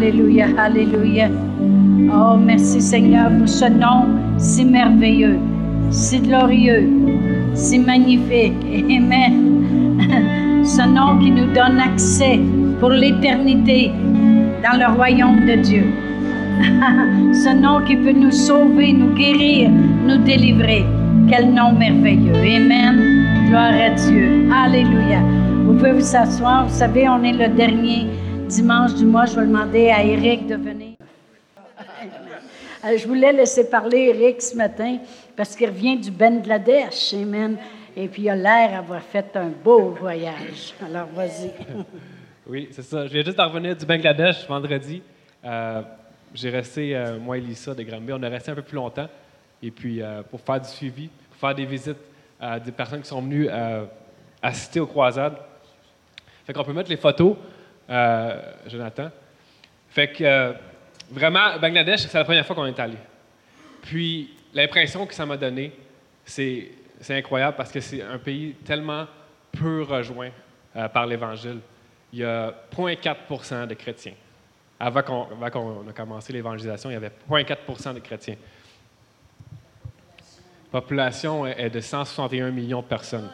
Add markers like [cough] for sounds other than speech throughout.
Alléluia, Alléluia. Oh, merci Seigneur pour ce nom si merveilleux, si glorieux, si magnifique. Amen. [laughs] Ce nom qui nous donne accès pour l'éternité dans le royaume de Dieu. [laughs] Ce nom qui peut nous sauver, nous guérir, nous délivrer. Quel nom merveilleux. Amen. Gloire à Dieu. Alléluia. Vous pouvez vous asseoir. Vous savez, on est le dernier dimanche du mois. Je vais demander à Eric de venir. [laughs] Euh, je voulais laisser parler Eric ce matin parce qu'il revient du Bangladesh. Amen. Et puis il a l'air d'avoir fait un beau voyage. Alors, vas-y. [laughs] Oui, c'est ça. Je viens juste de revenir du Bangladesh vendredi. Euh, j'ai resté, euh, moi et Lisa de Granby, on a resté un peu plus longtemps. Et puis, euh, pour faire du suivi, pour faire des visites à des personnes qui sont venues assister aux croisades. Fait qu'on peut mettre les photos, Jonathan. Fait que, vraiment, Bangladesh, c'est la première fois qu'on est allé. Puis, l'impression que ça m'a donné, c'est, incroyable parce que c'est un pays tellement peu rejoint par l'Évangile il y a 0,4% de chrétiens. Avant qu'on, a commencé l'évangélisation, il y avait 0,4% de chrétiens. La population est de 161 millions de personnes.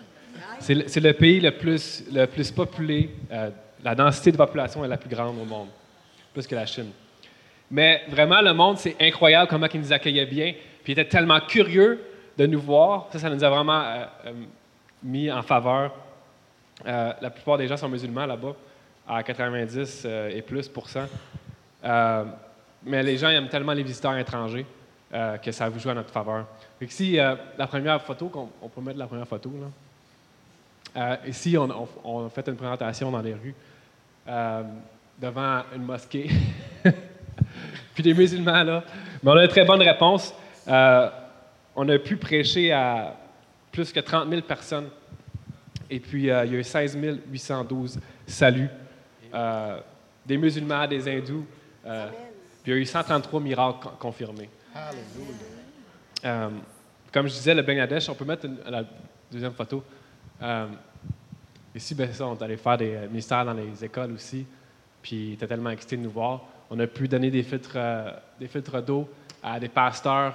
C'est le, pays le plus, le plus populé. Euh, la densité de population est la plus grande au monde, plus que la Chine. Mais vraiment, le monde, c'est incroyable comment ils nous accueillaient bien. Puis ils étaient tellement curieux de nous voir. Ça, ça nous a vraiment euh, euh, mis en faveur. la plupart des gens sont musulmans là-bas à 90 euh, et plus pour. Euh, mais les gens aiment tellement les visiteurs étrangers euh, que ça vous joue à notre faveur. Ici, la première photo, on, peut mettre la première photo. Ici, on, a fait une présentation dans les rues devant une mosquée. [laughs] Puis des musulmans, là. Mais on a une très bonne réponse. on a pu prêcher à plus que 30 000 personnes. Et puis, il y a eu 16 812 saluts euh, des musulmans, des hindous. Euh, puis il y a eu 133 miracles confirmés. Euh, comme je disais, le Bangladesh, on peut mettre la deuxième photo. Ici, ben, ça, on est allé faire des ministères dans les écoles aussi. Puis, était tellement excité de nous voir. On a pu donner des filtres, des filtres d'eau à des pasteurs,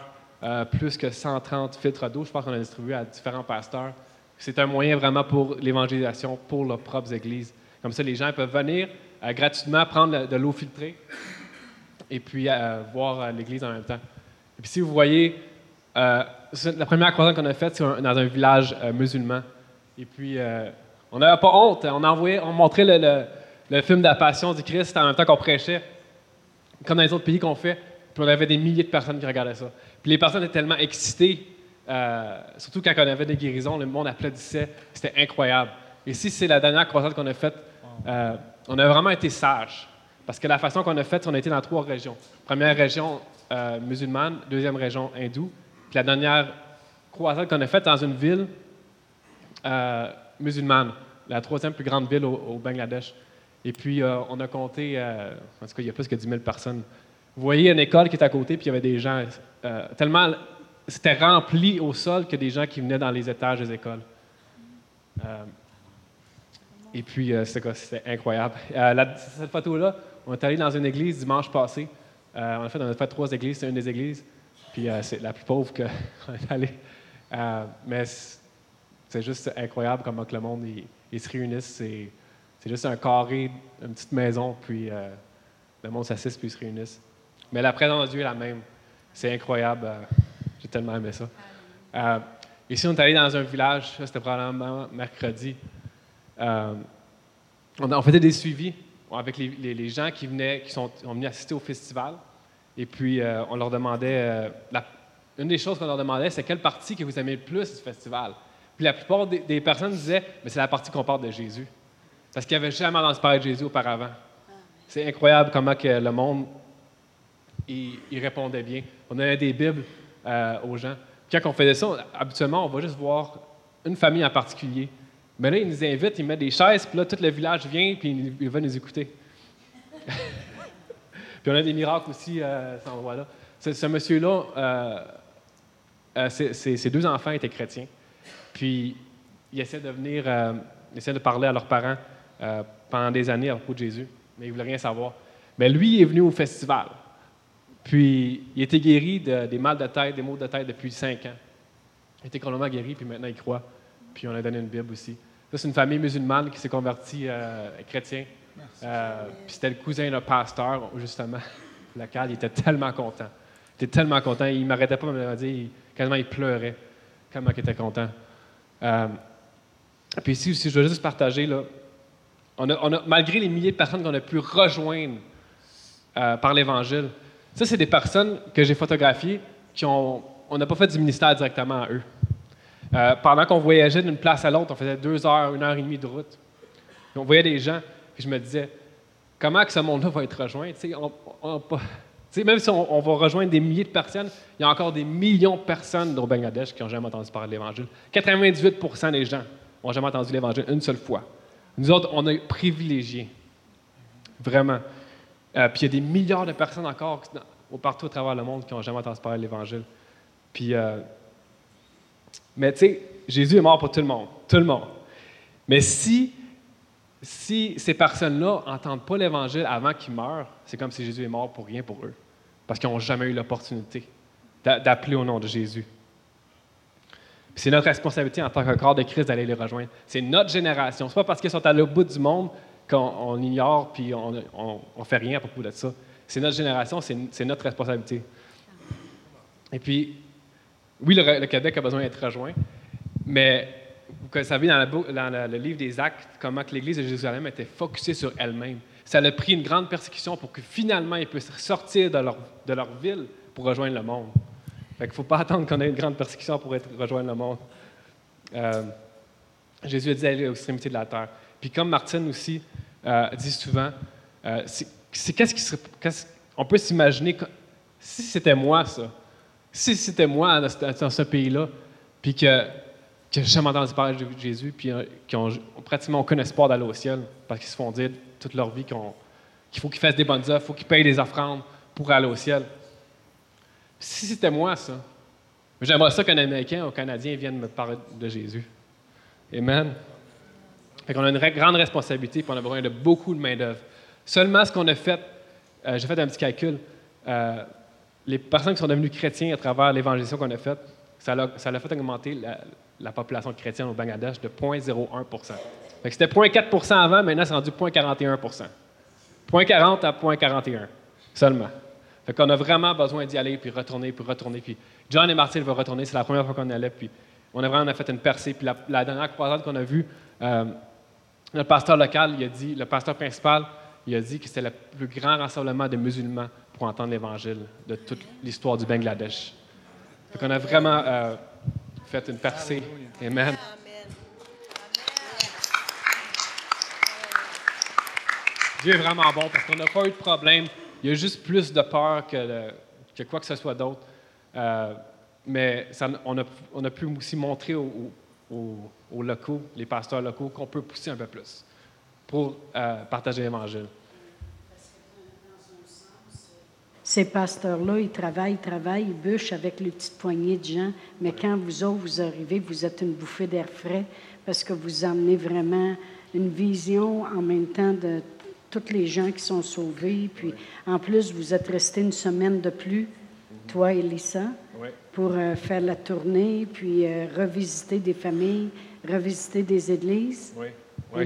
plus que 130 filtres d'eau. Je pense qu'on a distribué à différents pasteurs. C'est un moyen vraiment pour l'évangélisation, pour leurs propres églises. Comme ça, les gens peuvent venir euh, gratuitement prendre de l'eau filtrée et puis euh, voir euh, l'église en même temps. Et puis si vous voyez, la première croisade qu'on a faite, c'est dans un village musulman. Et puis, on n'avait pas honte. On, a envoyé, on montrait le, le, film de la Passion du Christ en même temps qu'on prêchait, comme dans les autres pays qu'on fait. Puis on avait des milliers de personnes qui regardaient ça. Puis les personnes étaient tellement excitées, surtout quand on avait des guérisons, le monde applaudissait. C'était incroyable. Et si c'est la dernière croisade qu'on a faite, euh, on a vraiment été sages. Parce que la façon qu'on a fait, on a été dans trois régions. Première région euh, musulmane, deuxième région hindoue, puis la dernière croisade qu'on a faite dans une ville euh, musulmane, la troisième plus grande ville au, Bangladesh. Et puis, on a compté, en tout cas, il y a plus que 10 000 personnes. Vous voyez une école qui est à côté, puis il y avait des gens, tellement, c'était rempli au sol que des gens qui venaient dans les étages des écoles. Et puis, euh, c'était incroyable. Euh, cette photo-là, on est allé dans une église dimanche passé. Euh, a fait, on a fait trois églises, c'est une des églises. Puis c'est la plus pauvre qu'on [laughs] est allé. mais c'est juste incroyable comment que le monde se réunisse. C'est, juste un carré, une petite maison, puis le monde s'assiste puis ils se réunissent. Mais la présence de Dieu est la même. C'est incroyable. j'ai tellement aimé ça. ici, on est allé dans un village, c'était probablement mercredi. Euh, on, faisait des suivis avec les, gens qui venaient, qui sont, venus assister au festival. Et puis, euh, on leur demandait, euh, une des choses qu'on leur demandait, c'est quelle partie que vous aimez le plus du festival? Puis la plupart des, personnes disaient, mais c'est la partie qu'on parle de Jésus. Parce qu'ils n'avaient jamais entendu parler de Jésus auparavant. C'est incroyable comment que le monde, il, répondait bien. On donnait des Bibles aux gens. Quand on faisait ça, habituellement, on va juste voir une famille en particulier. Mais là, il nous invite, il met des chaises, puis là, tout le village vient, puis il, va nous écouter. [laughs] puis on a des miracles aussi euh, à cet endroit-là. Ce, monsieur-là, euh, euh, ses, deux enfants étaient chrétiens. Puis il essaie de venir, il essaie de parler à leurs parents pendant des années à propos de Jésus, mais ils ne voulaient rien savoir. Mais lui il est venu au festival. Puis il était guéri de- des mal de tête, des maux de tête depuis cinq ans. Il était complètement guéri, puis maintenant il croit. Puis on a donné une Bible aussi. Ça, c'est une famille musulmane qui s'est convertie euh, chrétien. Euh, puis c'était le cousin d'un pasteur, justement, [laughs] local. Il était tellement content. Il était tellement content. Il ne m'arrêtait pas de me le dire. Il- quasiment, il pleurait. Comment il était content. Euh, puis ici je veux juste partager, là, on a, malgré les milliers de personnes qu'on a pu rejoindre euh, par l'Évangile, ça, c'est des personnes que j'ai photographiées qui ont. On n'a pas fait du ministère directement à eux. Euh, pendant qu'on voyageait d'une place à l'autre, on faisait deux heures, une heure et demie de route. On voyait des gens, puis je me disais, comment que ce monde-là va être rejoint? On- pas- tu sais, même si on, va rejoindre des milliers de personnes, il y a encore des millions de personnes au Bangladesh qui n'ont jamais entendu parler de l'Évangile. 98% des gens n'ont jamais entendu l'Évangile une seule fois. Nous autres, on est privilégiés. Vraiment. Euh, puis il y a des milliards de personnes encore partout à travers le monde qui n'ont jamais entendu parler de l'Évangile. Puis, euh, mais tu sais, Jésus est mort pour tout le monde. Tout le monde. Mais si, si ces personnes-là n'entendent pas l'Évangile avant qu'ils meurent, c'est comme si Jésus est mort pour rien pour eux. Parce qu'ils n'ont jamais eu l'opportunité d'a- d'appeler au nom de Jésus. C'est notre responsabilité en tant que corps de Christ d'aller les rejoindre. C'est notre génération. Ce n'est pas parce qu'ils sont à l'autre bout du monde qu'on on ignore puis on ne fait rien à propos de ça. C'est notre génération, c'est c'est notre responsabilité. Et puis, oui, le, le Québec a besoin d'être rejoint, mais vous savez, dans, la dans le, livre des Actes, comment l'Église de Jérusalem était focusée sur elle-même. Ça a pris une grande persécution pour que finalement ils puissent sortir de leur, ville pour rejoindre le monde. Fait qu'il ne faut pas [laughs] attendre qu'on ait une grande persécution pour rejoindre le monde. Euh, Jésus a dit aller aux extrémités de la terre. Puis comme Martine aussi euh, dit souvent, euh, c'est qu'est-ce qui on peut s'imaginer si c'était moi ça, si c'était moi dans ce, ce pays-là, puis que que j'ai jamais entendu parler de Jésus, puis euh, qui ont pratiquement aucun espoir d'aller au ciel, parce qu'ils se font dire toute leur vie qu'on- qu'il faut qu'ils fassent des bonnes œuvres, il faut qu'ils payent des offrandes pour aller au ciel. Si c'était moi, ça, j'aimerais ça qu'un Américain ou un Canadien vienne me parler de Jésus. Amen. Fait qu'on a une grande responsabilité, puis on a besoin de beaucoup de main-d'œuvre. Seulement ce qu'on a fait, euh, j'ai fait un petit calcul, euh, les personnes qui sont devenues chrétiens à travers l'évangélisation qu'on a faite, ça l'a fait augmenter la, la population chrétienne au Bangladesh de 0,01 Fait que C'était 0,4% avant, maintenant c'est rendu 0,41% 0,40 à 0,41 seulement. Fait qu'on a vraiment besoin d'y aller, puis retourner, puis retourner. Puis John et Martin vont retourner, c'est la première fois qu'on allait, puis on a vraiment fait une percée. Puis la, la dernière croisade qu'on a vue, euh, notre pasteur local, il a dit, le pasteur principal, il a dit que c'était le plus grand rassemblement de musulmans pour entendre l'Évangile de toute l'histoire du Bangladesh. Fait qu'on a vraiment euh, fait une percée. Amen. Dieu est vraiment bon parce qu'on n'a pas eu de problème. Il y a juste plus de peur que, le- que quoi que ce soit d'autre. Euh, mais ça- on, a, on a pu aussi montrer aux, aux- aux locaux, les pasteurs locaux, qu'on peut pousser un peu plus pour euh, partager l'Évangile. Ces pasteurs-là, ils travaillent, ils travaillent, ils bûchent avec les petites poignées de gens, mais quand vous autres, vous arrivez, vous êtes une bouffée d'air frais parce que vous emmenez vraiment une vision en même temps de tous les gens qui sont sauvés. Puis en plus, vous êtes resté une semaine de plus, toi et Lisa, pour euh, faire la tournée, puis euh, revisiter des familles, revisiter des églises. Oui, oui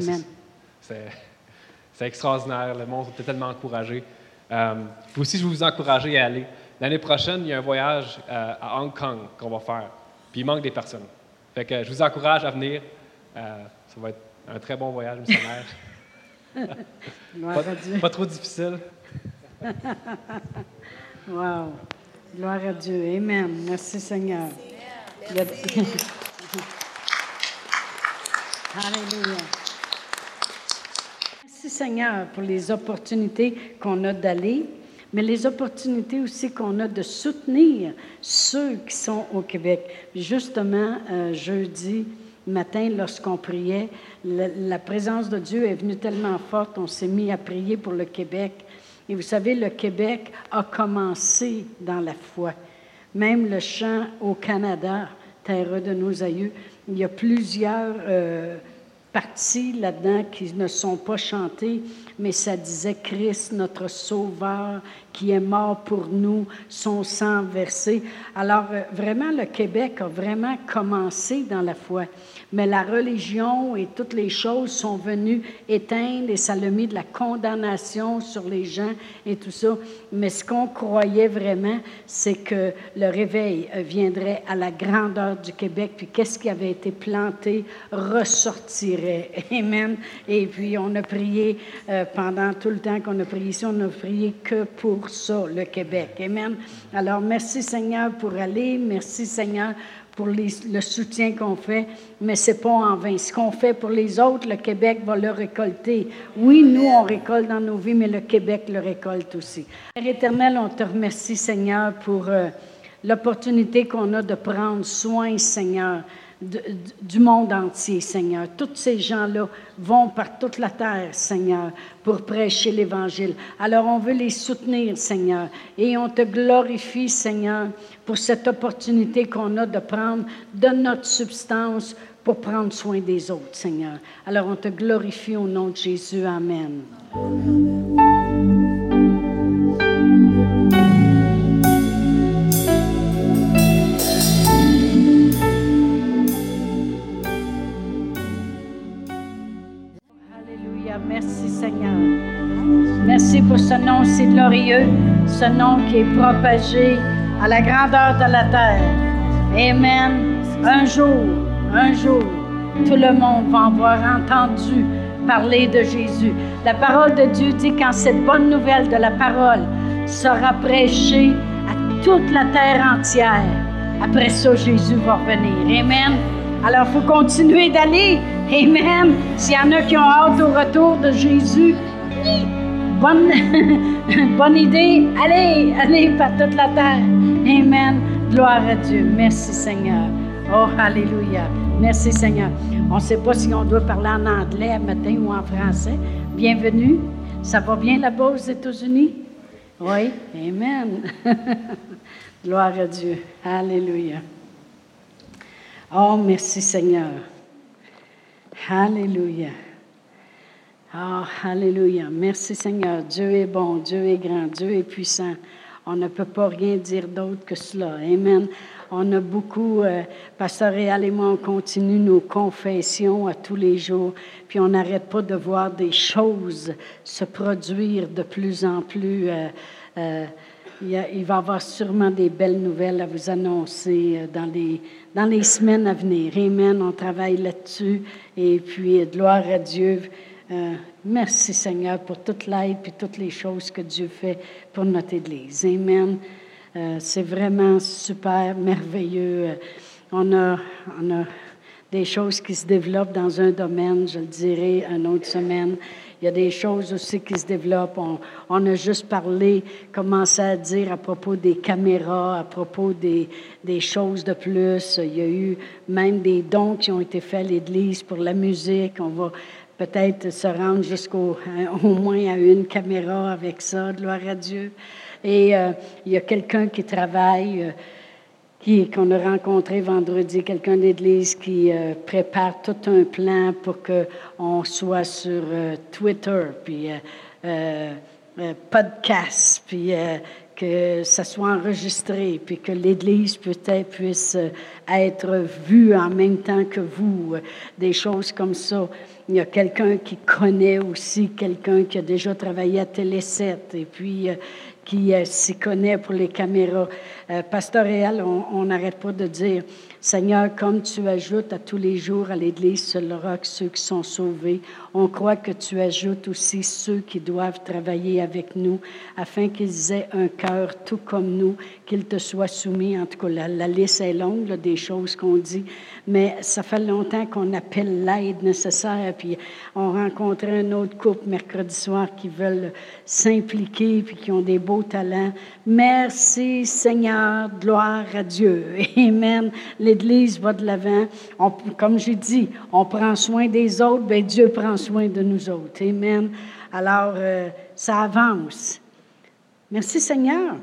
c'est extraordinaire. Le monde était tellement encouragé. Euh, puis aussi, je veux vous encourager à aller. L'année prochaine, il y a un voyage euh, à Hong Kong qu'on va faire. Puis il manque des personnes. Fait que je vous encourage à venir. Euh, ça va être un très bon voyage missionnaire. [laughs] Gloire à Dieu. pas, pas trop difficile. [laughs] Wow. Gloire à Dieu. Amen. Merci Seigneur. Y a- [laughs] Alléluia. Seigneur pour les opportunités qu'on a d'aller, mais les opportunités aussi qu'on a de soutenir ceux qui sont au Québec. Justement, euh, jeudi matin, lorsqu'on priait, la, la présence de Dieu est venue tellement forte, on s'est mis à prier pour le Québec. Et vous savez, le Québec a commencé dans la foi. Même le chant au Canada, terre de nos aïeux, il y a plusieurs euh, parties là-dedans qui ne sont pas chantées mais ça disait Christ, notre Sauveur, qui est mort pour nous, son sang versé. Alors, euh, vraiment, le Québec a vraiment commencé dans la foi mais la religion et toutes les choses sont venues éteindre et ça a mis de la condamnation sur les gens et tout ça. Mais ce qu'on croyait vraiment, c'est que le réveil viendrait à la grandeur du Québec, puis qu'est-ce qui avait été planté ressortirait. [laughs] Amen. Et puis on a prié euh, pendant tout le temps qu'on a prié ici, on n'a prié que pour ça, le Québec. Amen. Alors merci Seigneur pour aller, merci Seigneur pour le soutien qu'on fait, mais c'est pas en vain. Ce qu'on fait pour les autres, le Québec va le récolter. Oui, nous, on récolte dans nos vies, mais le Québec le récolte aussi. Père éternel, on te remercie, Seigneur, pour euh, l'opportunité qu'on a de prendre soin, Seigneur, du monde entier, Seigneur. Tous ces gens-là vont par toute la terre, Seigneur, pour prêcher l'Évangile. Alors on veut les soutenir, Seigneur, et on te glorifie, Seigneur, pour cette opportunité qu'on a de prendre de notre substance pour prendre soin des autres, Seigneur. Alors on te glorifie au nom de Jésus. Amen. Merci pour ce nom si glorieux, ce nom qui est propagé à la grandeur de la terre. Amen. Un jour, un jour, tout le monde va avoir entendu parler de Jésus. La parole de Dieu dit quand cette bonne nouvelle de la parole sera prêchée à toute la terre entière, après ça, Jésus va revenir. Amen. Alors, il faut continuer d'aller. Amen. S'il y en a qui ont hâte au retour de Jésus, bonne, [laughs] bonne idée. Allez, allez par toute la terre. Amen. Gloire à Dieu. Merci Seigneur. Oh, Alléluia. Merci Seigneur. On ne sait pas si on doit parler en anglais matin ou en français. Bienvenue. Ça va bien là-bas aux États-Unis? Oui. Amen. [laughs] Gloire à Dieu. Alléluia. Oh, merci Seigneur. Alléluia. Ah, Alléluia. Merci Seigneur. Dieu est bon, Dieu est grand, Dieu est puissant. On ne peut pas rien dire d'autre que cela. Amen. On a beaucoup, euh, Pasteur Réal et moi, on continue nos confessions à tous les jours, puis on n'arrête pas de voir des choses se produire de plus en plus. Euh, euh, il, va y avoir sûrement des belles nouvelles à vous annoncer euh, dans les, dans les semaines à venir. Amen. On travaille là-dessus. Et puis, gloire à Dieu. Euh, merci Seigneur pour toute l'aide et toutes les choses que Dieu fait pour notre Église. Amen. Euh, c'est vraiment super, merveilleux. Euh, on a, on a des choses qui se développent dans un domaine, je le dirai une autre semaine. Il y a des choses aussi qui se développent. On, a juste parlé, commencé à dire à propos des caméras, à propos des, des, choses de plus. Il y a eu même des dons qui ont été faits à l'Église pour la musique. On va peut-être se rendre jusqu'au hein, au moins à une caméra avec ça, gloire à Dieu. Et euh, il y a quelqu'un qui travaille, euh, qu'on a rencontré vendredi, quelqu'un d'Église qui euh, prépare tout un plan pour qu'on soit sur Twitter, puis podcast, puis que ça soit enregistré, puis que l'Église peut-être puisse être vue en même temps que vous, des choses comme ça. Il y a quelqu'un qui connaît aussi quelqu'un qui a déjà travaillé à Télé 7 et puis euh, qui euh, s'y connaît pour les caméras. Euh, Pasteur Réal, on n'arrête pas de dire Seigneur, comme tu ajoutes à tous les jours à l'Église sur le ceux qui sont sauvés, on croit que tu ajoutes aussi ceux qui doivent travailler avec nous afin qu'ils aient un cœur tout comme nous, qu'ils te soient soumis. En tout cas, la, liste est longue des choses qu'on dit, mais ça fait longtemps qu'on appelle l'aide nécessaire. Puis on rencontrait un autre couple mercredi soir qui veulent s'impliquer puis qui ont des beaux talents. Merci Seigneur, gloire à Dieu. [laughs] Amen. L'Église va de l'avant. Comme j'ai dit, on prend soin des autres, bien Dieu prend soin de nous autres. Amen. Alors, euh, ça avance. Merci Seigneur.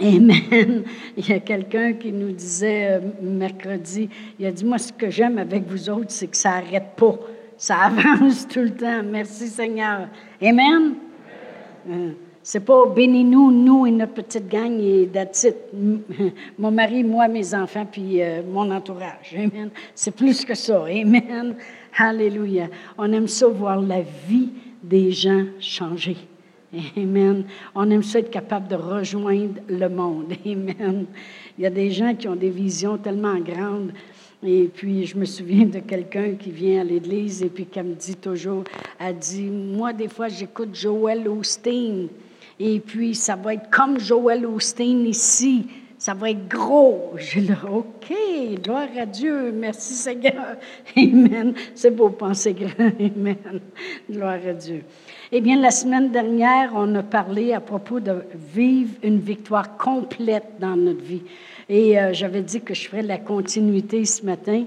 Amen. [laughs] Il y a quelqu'un qui nous disait euh, mercredi, il a dit, moi, ce que j'aime avec vous autres, c'est que ça n'arrête pas Ça [laughs] avance tout le temps. Merci Seigneur. Amen. Euh, c'est pas bénis-nous, nous et notre petite gang et that's [laughs] Mon mari, moi, mes enfants, puis euh, mon entourage. Amen. C'est plus que ça. Amen. Alléluia. On aime ça voir la vie des gens changer. Amen. On aime ça être capable de rejoindre le monde. [laughs] Amen. Il y a des gens qui ont des visions tellement grandes. Et puis, je me souviens de quelqu'un qui vient à l'église et puis qui me dit toujours, a dit, moi, des fois, j'écoute Joel Osteen. Et puis, ça va être comme Joel Osteen ici. Ça va être gros. Je dis, OK, gloire à Dieu. Merci Seigneur. [laughs] Amen. C'est beau penser grand. [laughs] Amen. Gloire à Dieu. Eh bien, la semaine dernière, on a parlé à propos de vivre une victoire complète dans notre vie. Et euh, j'avais dit que je ferais la continuité ce matin.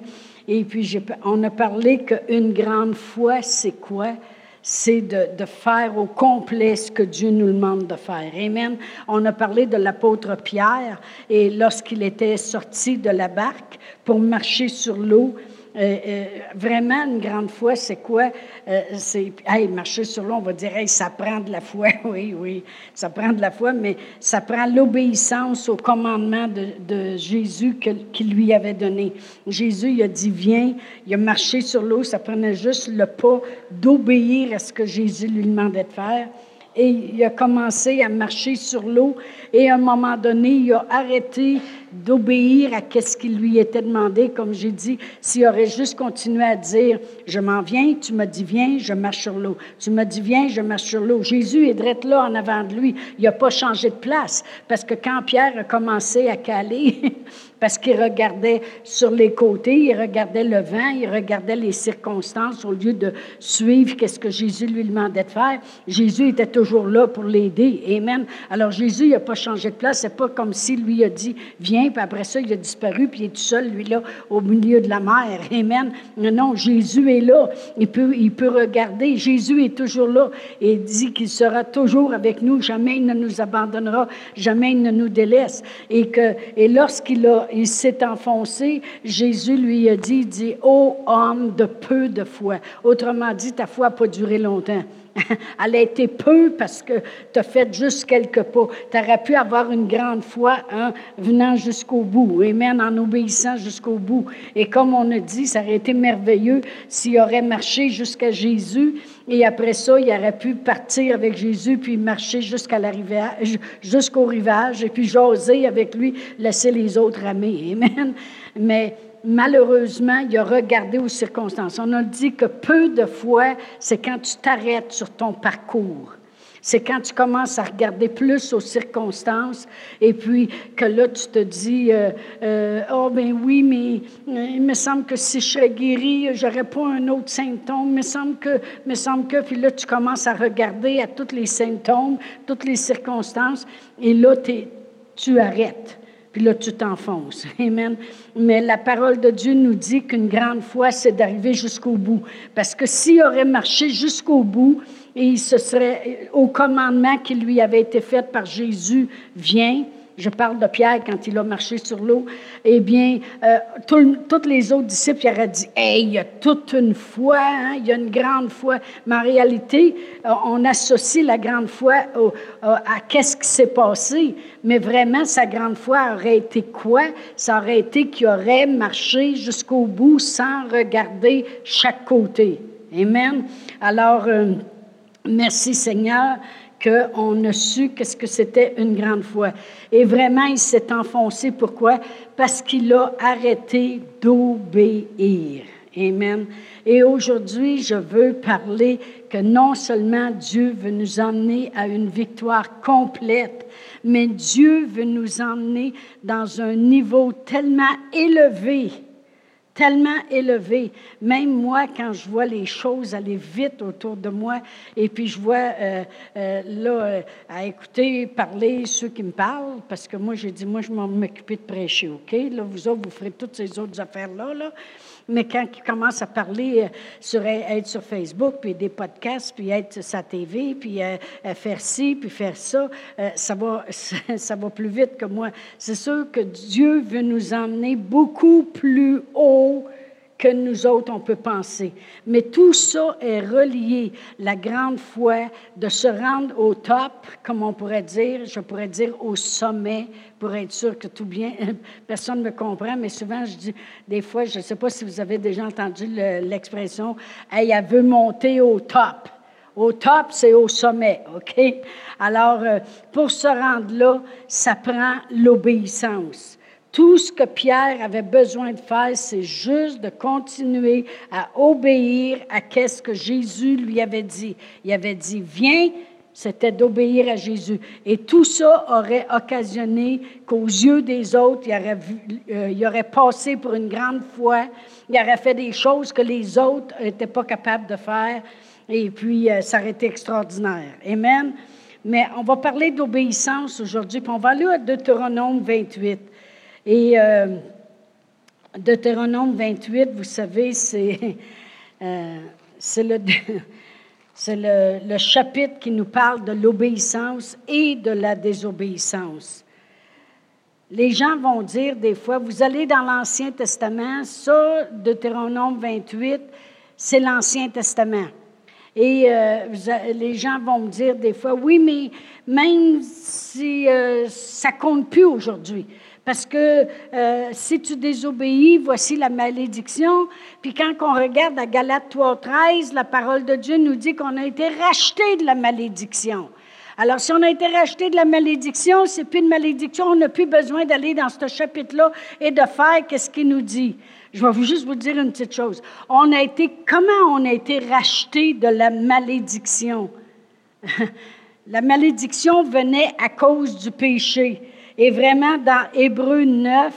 Et puis, on a parlé qu'une grande foi, c'est quoi? C'est de, faire au complet ce que Dieu nous demande de faire. Amen. On a parlé de l'apôtre Pierre et lorsqu'il était sorti de la barque pour marcher sur l'eau, euh, euh, vraiment, une grande foi, c'est quoi? Euh, c'est, hey, marcher sur l'eau, on va dire, hey, ça prend de la foi. [laughs] oui, oui, ça prend de la foi, mais ça prend l'obéissance au commandement de, de Jésus qu'il lui avait donné. Jésus, il a dit, viens, il a marché sur l'eau, ça prenait juste le pas d'obéir à ce que Jésus lui demandait de faire et il a commencé à marcher sur l'eau et à un moment donné, il a arrêté d'obéir à ce qui lui était demandé. Comme j'ai dit, s'il aurait juste continué à dire, je m'en viens, tu m'as dit viens, je marche sur l'eau. Tu m'as dit viens, je marche sur l'eau. Jésus est direct là en avant de lui. Il n'a pas changé de place parce que quand Pierre a commencé à caler, [laughs] parce qu'il regardait sur les côtés, il regardait le vent, il regardait les circonstances au lieu de suivre qu'est-ce que Jésus lui demandait de faire. Jésus était toujours là pour l'aider. Amen. Alors Jésus n'a pas changé de place. C'est pas comme s'il lui a dit viens, puis après ça il a disparu, puis il est tout seul lui là au milieu de la mer. Amen. Non, Jésus est là. Il peut, il peut regarder. Jésus est toujours là et dit qu'il sera toujours avec nous. Jamais il ne nous abandonnera. Jamais il ne nous délaisse. Et que et lorsqu'il a il s'est enfoncé. Jésus lui a dit, dit, ô homme de peu de foi. Autrement dit, ta foi n'a pas duré longtemps. [laughs] Elle a été peu parce que tu as fait juste quelques pas. Tu aurais pu avoir une grande foi en venant jusqu'au bout, même en obéissant jusqu'au bout. Et comme on a dit, ça aurait été merveilleux s'il aurait marché jusqu'à Jésus et après ça, il aurait pu partir avec Jésus, puis marcher jusqu'à la jusqu'au rivage, et puis jaser avec lui, laisser les autres ramer. [laughs] Amen. Mais malheureusement, il a regardé aux circonstances. On a dit que peu de fois, c'est quand tu t'arrêtes sur ton parcours. C'est quand tu commences à regarder plus aux circonstances et puis que là, tu te dis, euh, euh, oh ben oui, mais euh, il me semble que si je serais guéri, j'aurais pas un autre symptôme. Il me semble que, me semble que, puis là, tu commences à regarder à tous les symptômes, toutes les circonstances et là, tu arrêtes. Puis là, tu t'enfonces. [laughs] Amen. Mais la parole de Dieu nous dit qu'une grande foi, c'est d'arriver jusqu'au bout. Parce que s'il aurait marché jusqu'au bout, et il se serait au commandement qui lui avait été fait par Jésus, viens, je parle de Pierre quand il a marché sur l'eau, eh bien, euh, tous les autres disciples auraient dit Hey, il y a toute une foi, hein, il y a une grande foi. Mais en réalité, euh, on associe la grande foi à qu'est-ce qui s'est passé. Mais vraiment, sa grande foi aurait été quoi? Ça aurait été qu'il aurait marché jusqu'au bout sans regarder chaque côté. Amen. Alors, euh, merci Seigneur qu'on a su qu'est-ce que c'était une grande foi. Et vraiment, il s'est enfoncé. Pourquoi? Parce qu'il a arrêté d'obéir. Amen. Et aujourd'hui, je veux parler que non seulement Dieu veut nous emmener à une victoire complète, mais Dieu veut nous emmener dans un niveau tellement élevé tellement élevé. Même moi, quand je vois les choses aller vite autour de moi, et puis je vois euh, euh, là, euh, à écouter parler ceux qui me parlent, parce que moi, j'ai dit, moi, je vais m'occuper de prêcher, OK? Là, vous autres, vous ferez toutes ces autres affaires-là, là. Mais quand ils commencent à parler sur être sur Facebook, puis des podcasts, puis être sur sa TV, puis faire ci, puis faire ça, ça va, [laughs] ça va plus vite que moi. C'est sûr que Dieu veut nous emmener beaucoup plus haut que nous autres, on peut penser. Mais tout ça est relié, la grande foi de se rendre au top, comme on pourrait dire, je pourrais dire au sommet, pour être sûr que tout bien, [laughs] personne ne me comprend, mais souvent je dis, des fois, je ne sais pas si vous avez déjà entendu l'expression, hey, elle veut monter au top. Au top, c'est au sommet, OK? Alors, euh, pour se rendre là, ça prend l'obéissance. Tout ce que Pierre avait besoin de faire, c'est juste de continuer à obéir à ce que Jésus lui avait dit. Il avait dit, viens, c'était d'obéir à Jésus. Et tout ça aurait occasionné qu'aux yeux des autres, il aurait, euh, aurait passé pour une grande foi, il aurait fait des choses que les autres n'étaient pas capables de faire, et puis euh, ça aurait été extraordinaire. Amen. Mais on va parler d'obéissance aujourd'hui, puis on va aller à Deutéronome 28. Et euh, Deutéronome 28, vous savez, c'est euh, le, [laughs] le, le chapitre qui nous parle de l'obéissance et de la désobéissance. Les gens vont dire des fois, vous allez dans l'Ancien Testament, ça, Deutéronome 28, c'est l'Ancien Testament. Et euh, les gens vont me dire des fois, oui, mais même si euh, ça compte plus aujourd'hui, parce que euh, si tu désobéis, voici la malédiction. Puis quand on regarde à Galates 3.13, la parole de Dieu nous dit qu'on a été racheté de la malédiction. Alors, si on a été racheté de la malédiction, c'est plus une malédiction, on n'a plus besoin d'aller dans ce chapitre-là et de faire qu'est-ce qu'il nous dit. Je vais juste vous dire une petite chose. On a été, comment on a été racheté de la malédiction? [laughs] la malédiction venait à cause du péché. Et vraiment, dans Hébreu 9,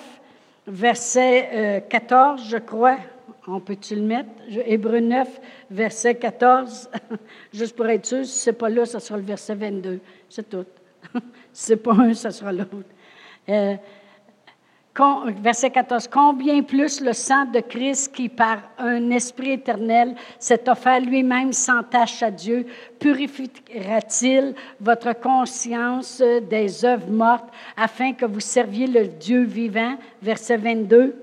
verset 14, euh, je crois, on peut-tu le mettre? Hébreu 9, verset 14, [laughs] juste pour être sûr, si ce n'est pas là, ça sera le verset 22. C'est tout. [laughs] si ce n'est pas un, ça sera l'autre. Euh, verset 14, combien plus le sang de Christ qui, par un esprit éternel, s'est offert lui-même sans tâche à Dieu, purifiera-t-il votre conscience des œuvres mortes afin que vous serviez le Dieu vivant? Verset 22.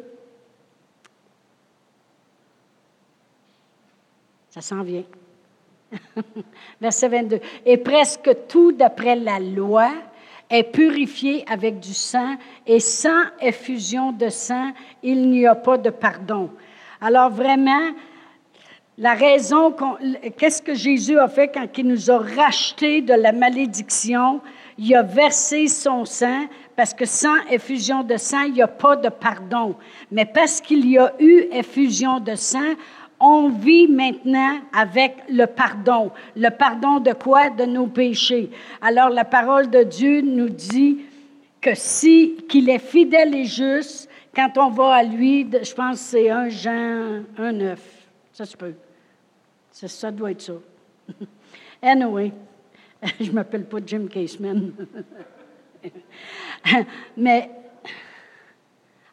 Ça s'en vient. [laughs] verset 22. Et presque tout d'après la loi, est purifié avec du sang et sans effusion de sang, il n'y a pas de pardon. Alors vraiment, la raison, qu'est-ce que Jésus a fait quand il nous a rachetés de la malédiction? Il a versé son sang parce que sans effusion de sang, il n'y a pas de pardon. Mais parce qu'il y a eu effusion de sang, on vit maintenant avec le pardon. Le pardon de quoi? De nos péchés. Alors la parole de Dieu nous dit que si, qu'il est fidèle et juste, quand on va à lui, je pense c'est un Jean 1,9. Ça se peut. Ça, ça doit être ça. [laughs] anyway, [laughs] je m'appelle pas Jim Caseman. [laughs] Mais,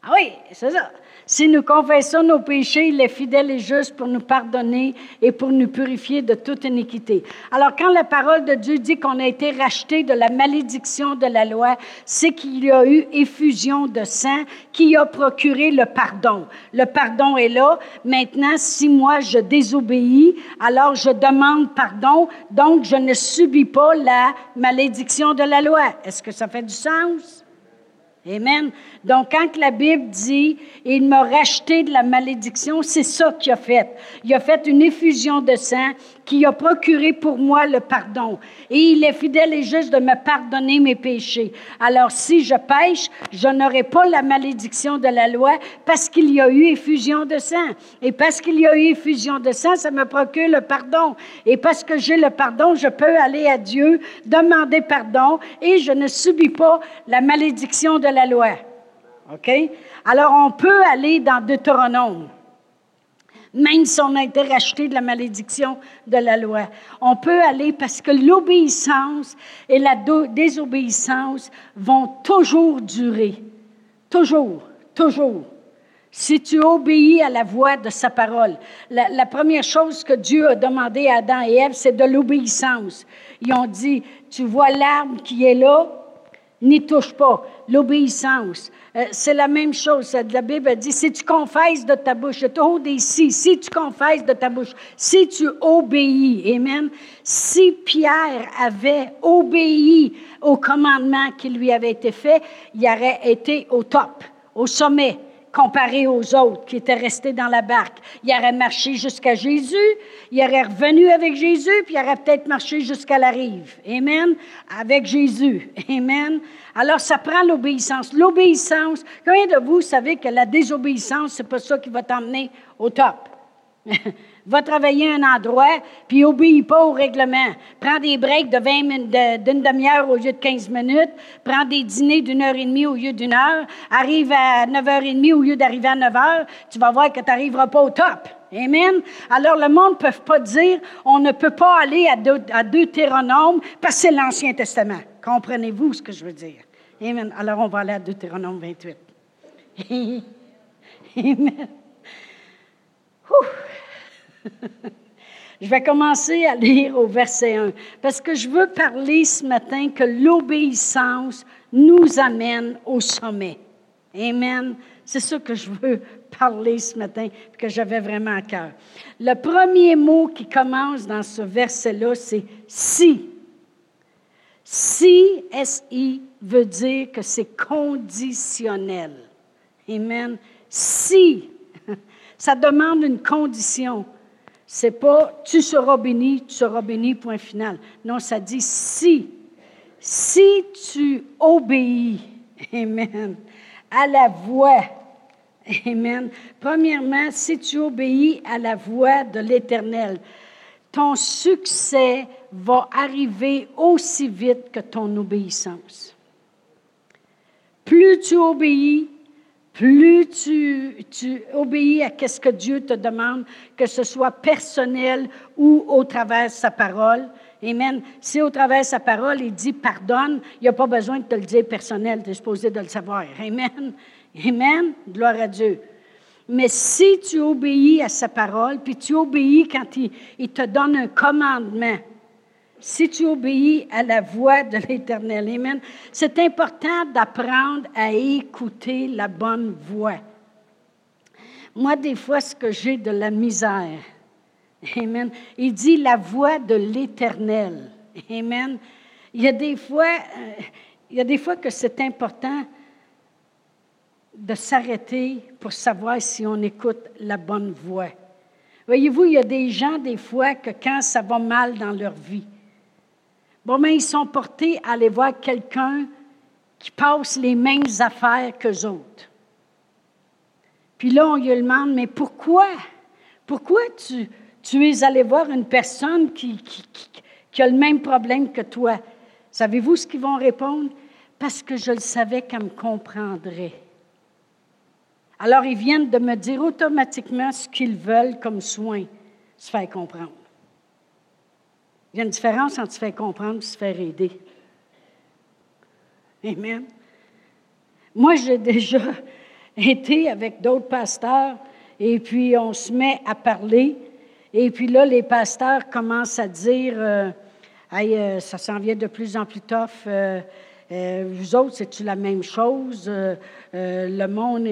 ah oui, c'est ça. Si nous confessons nos péchés, il est fidèle et juste pour nous pardonner et pour nous purifier de toute iniquité. Alors, quand la parole de Dieu dit qu'on a été racheté de la malédiction de la loi, c'est qu'il y a eu effusion de sang qui a procuré le pardon. Le pardon est là. Maintenant, si moi je désobéis, alors je demande pardon, donc je ne subis pas la malédiction de la loi. Est-ce que ça fait du sens? Amen. Donc, quand la Bible dit il m'a racheté de la malédiction, c'est ça qu'il a fait. Il a fait une effusion de sang qui a procuré pour moi le pardon. Et il est fidèle et juste de me pardonner mes péchés. Alors, si je pêche, je n'aurai pas la malédiction de la loi parce qu'il y a eu effusion de sang. Et parce qu'il y a eu effusion de sang, ça me procure le pardon. Et parce que j'ai le pardon, je peux aller à Dieu, demander pardon et je ne subis pas la malédiction de la loi. OK? Alors, on peut aller dans Deutéronome, même si on a été racheté de la malédiction de la loi. On peut aller parce que l'obéissance et la désobéissance vont toujours durer. Toujours, toujours. Si tu obéis à la voix de sa parole, la, première chose que Dieu a demandé à Adam et Ève, c'est de l'obéissance. Ils ont dit, tu vois l'arbre qui est là, n'y touche pas. L'obéissance, euh, c'est la même chose. La Bible dit, si tu confesses de ta bouche, je te des si, si tu confesses de ta bouche, si tu obéis, Amen. Si Pierre avait obéi au commandement qui lui avait été fait, il aurait été au top, au sommet comparé aux autres qui étaient restés dans la barque. Il aurait marché jusqu'à Jésus, il aurait revenu avec Jésus, puis il aurait peut-être marché jusqu'à la rive. Amen. Avec Jésus. Amen. Alors, ça prend l'obéissance. L'obéissance, combien de vous savez que la désobéissance, c'est pas ça qui va t'emmener au top? [laughs] va travailler un endroit, puis obéit pas au règlement. Prends des breaks de 20 d'une demi-heure au lieu de 15 minutes. Prends des dîners d'une heure et demie au lieu d'une heure. Arrive à 9h30 au lieu d'arriver à 9h. Tu vas voir que tu n'arriveras pas au top. Amen? Alors, le monde ne peut pas dire on ne peut pas aller à, deux, à Deutéronome parce que c'est l'Ancien Testament. Comprenez-vous ce que je veux dire? Amen? Alors, on va aller à Deutéronome 28. [laughs] Amen. [laughs] je vais commencer à lire au verset 1 parce que je veux parler ce matin que l'obéissance nous amène au sommet. Amen. C'est ça que je veux parler ce matin, que j'avais vraiment à cœur. Le premier mot qui commence dans ce verset-là, c'est si. Si, S-I, veut dire que c'est conditionnel. Amen. Si, [laughs] ça demande une condition. C'est pas tu seras béni, tu seras béni, point final. Non, ça dit si. Si tu obéis, [laughs] Amen, à la voix, [laughs] Amen. Premièrement, si tu obéis à la voix de l'Éternel, ton succès va arriver aussi vite que ton obéissance. Plus tu obéis, plus tu, obéis à ce que Dieu te demande, que ce soit personnel ou au travers de sa parole. Amen. Si au travers de sa parole, il dit pardonne, il n'y a pas besoin de te le dire personnel, tu es de le savoir. Amen. Amen. Gloire à Dieu. Mais si tu obéis à sa parole, puis tu obéis quand il te donne un commandement, si tu obéis à la voix de l'Éternel. Amen. C'est important d'apprendre à écouter la bonne voix. Moi, des fois, ce que j'ai de la misère, Amen. Il dit la voix de l'Éternel. Amen. Il y a des fois, euh, il y a des fois que c'est important de s'arrêter pour savoir si on écoute la bonne voix. Voyez-vous, il y a des gens, des fois, que quand ça va mal dans leur vie, Bon, ils sont portés à aller voir quelqu'un qui passe les mêmes affaires qu'eux autres. Puis là, on lui demande, mais pourquoi? Pourquoi tu, es allé voir une personne qui, qui, qui, a le même problème que toi? Savez-vous ce qu'ils vont répondre? Parce que je le savais qu'elle me comprendrait. Alors, ils viennent de me dire automatiquement ce qu'ils veulent comme soin, se faire comprendre. Il y a une différence entre se faire comprendre et se faire aider. Amen. Moi, j'ai déjà [laughs] été avec d'autres pasteurs et puis on se met à parler. Et puis là, les pasteurs commencent à dire euh, euh, ça s'en vient de plus en plus tough. Euh, vous autres, c'est-tu la même chose? le monde,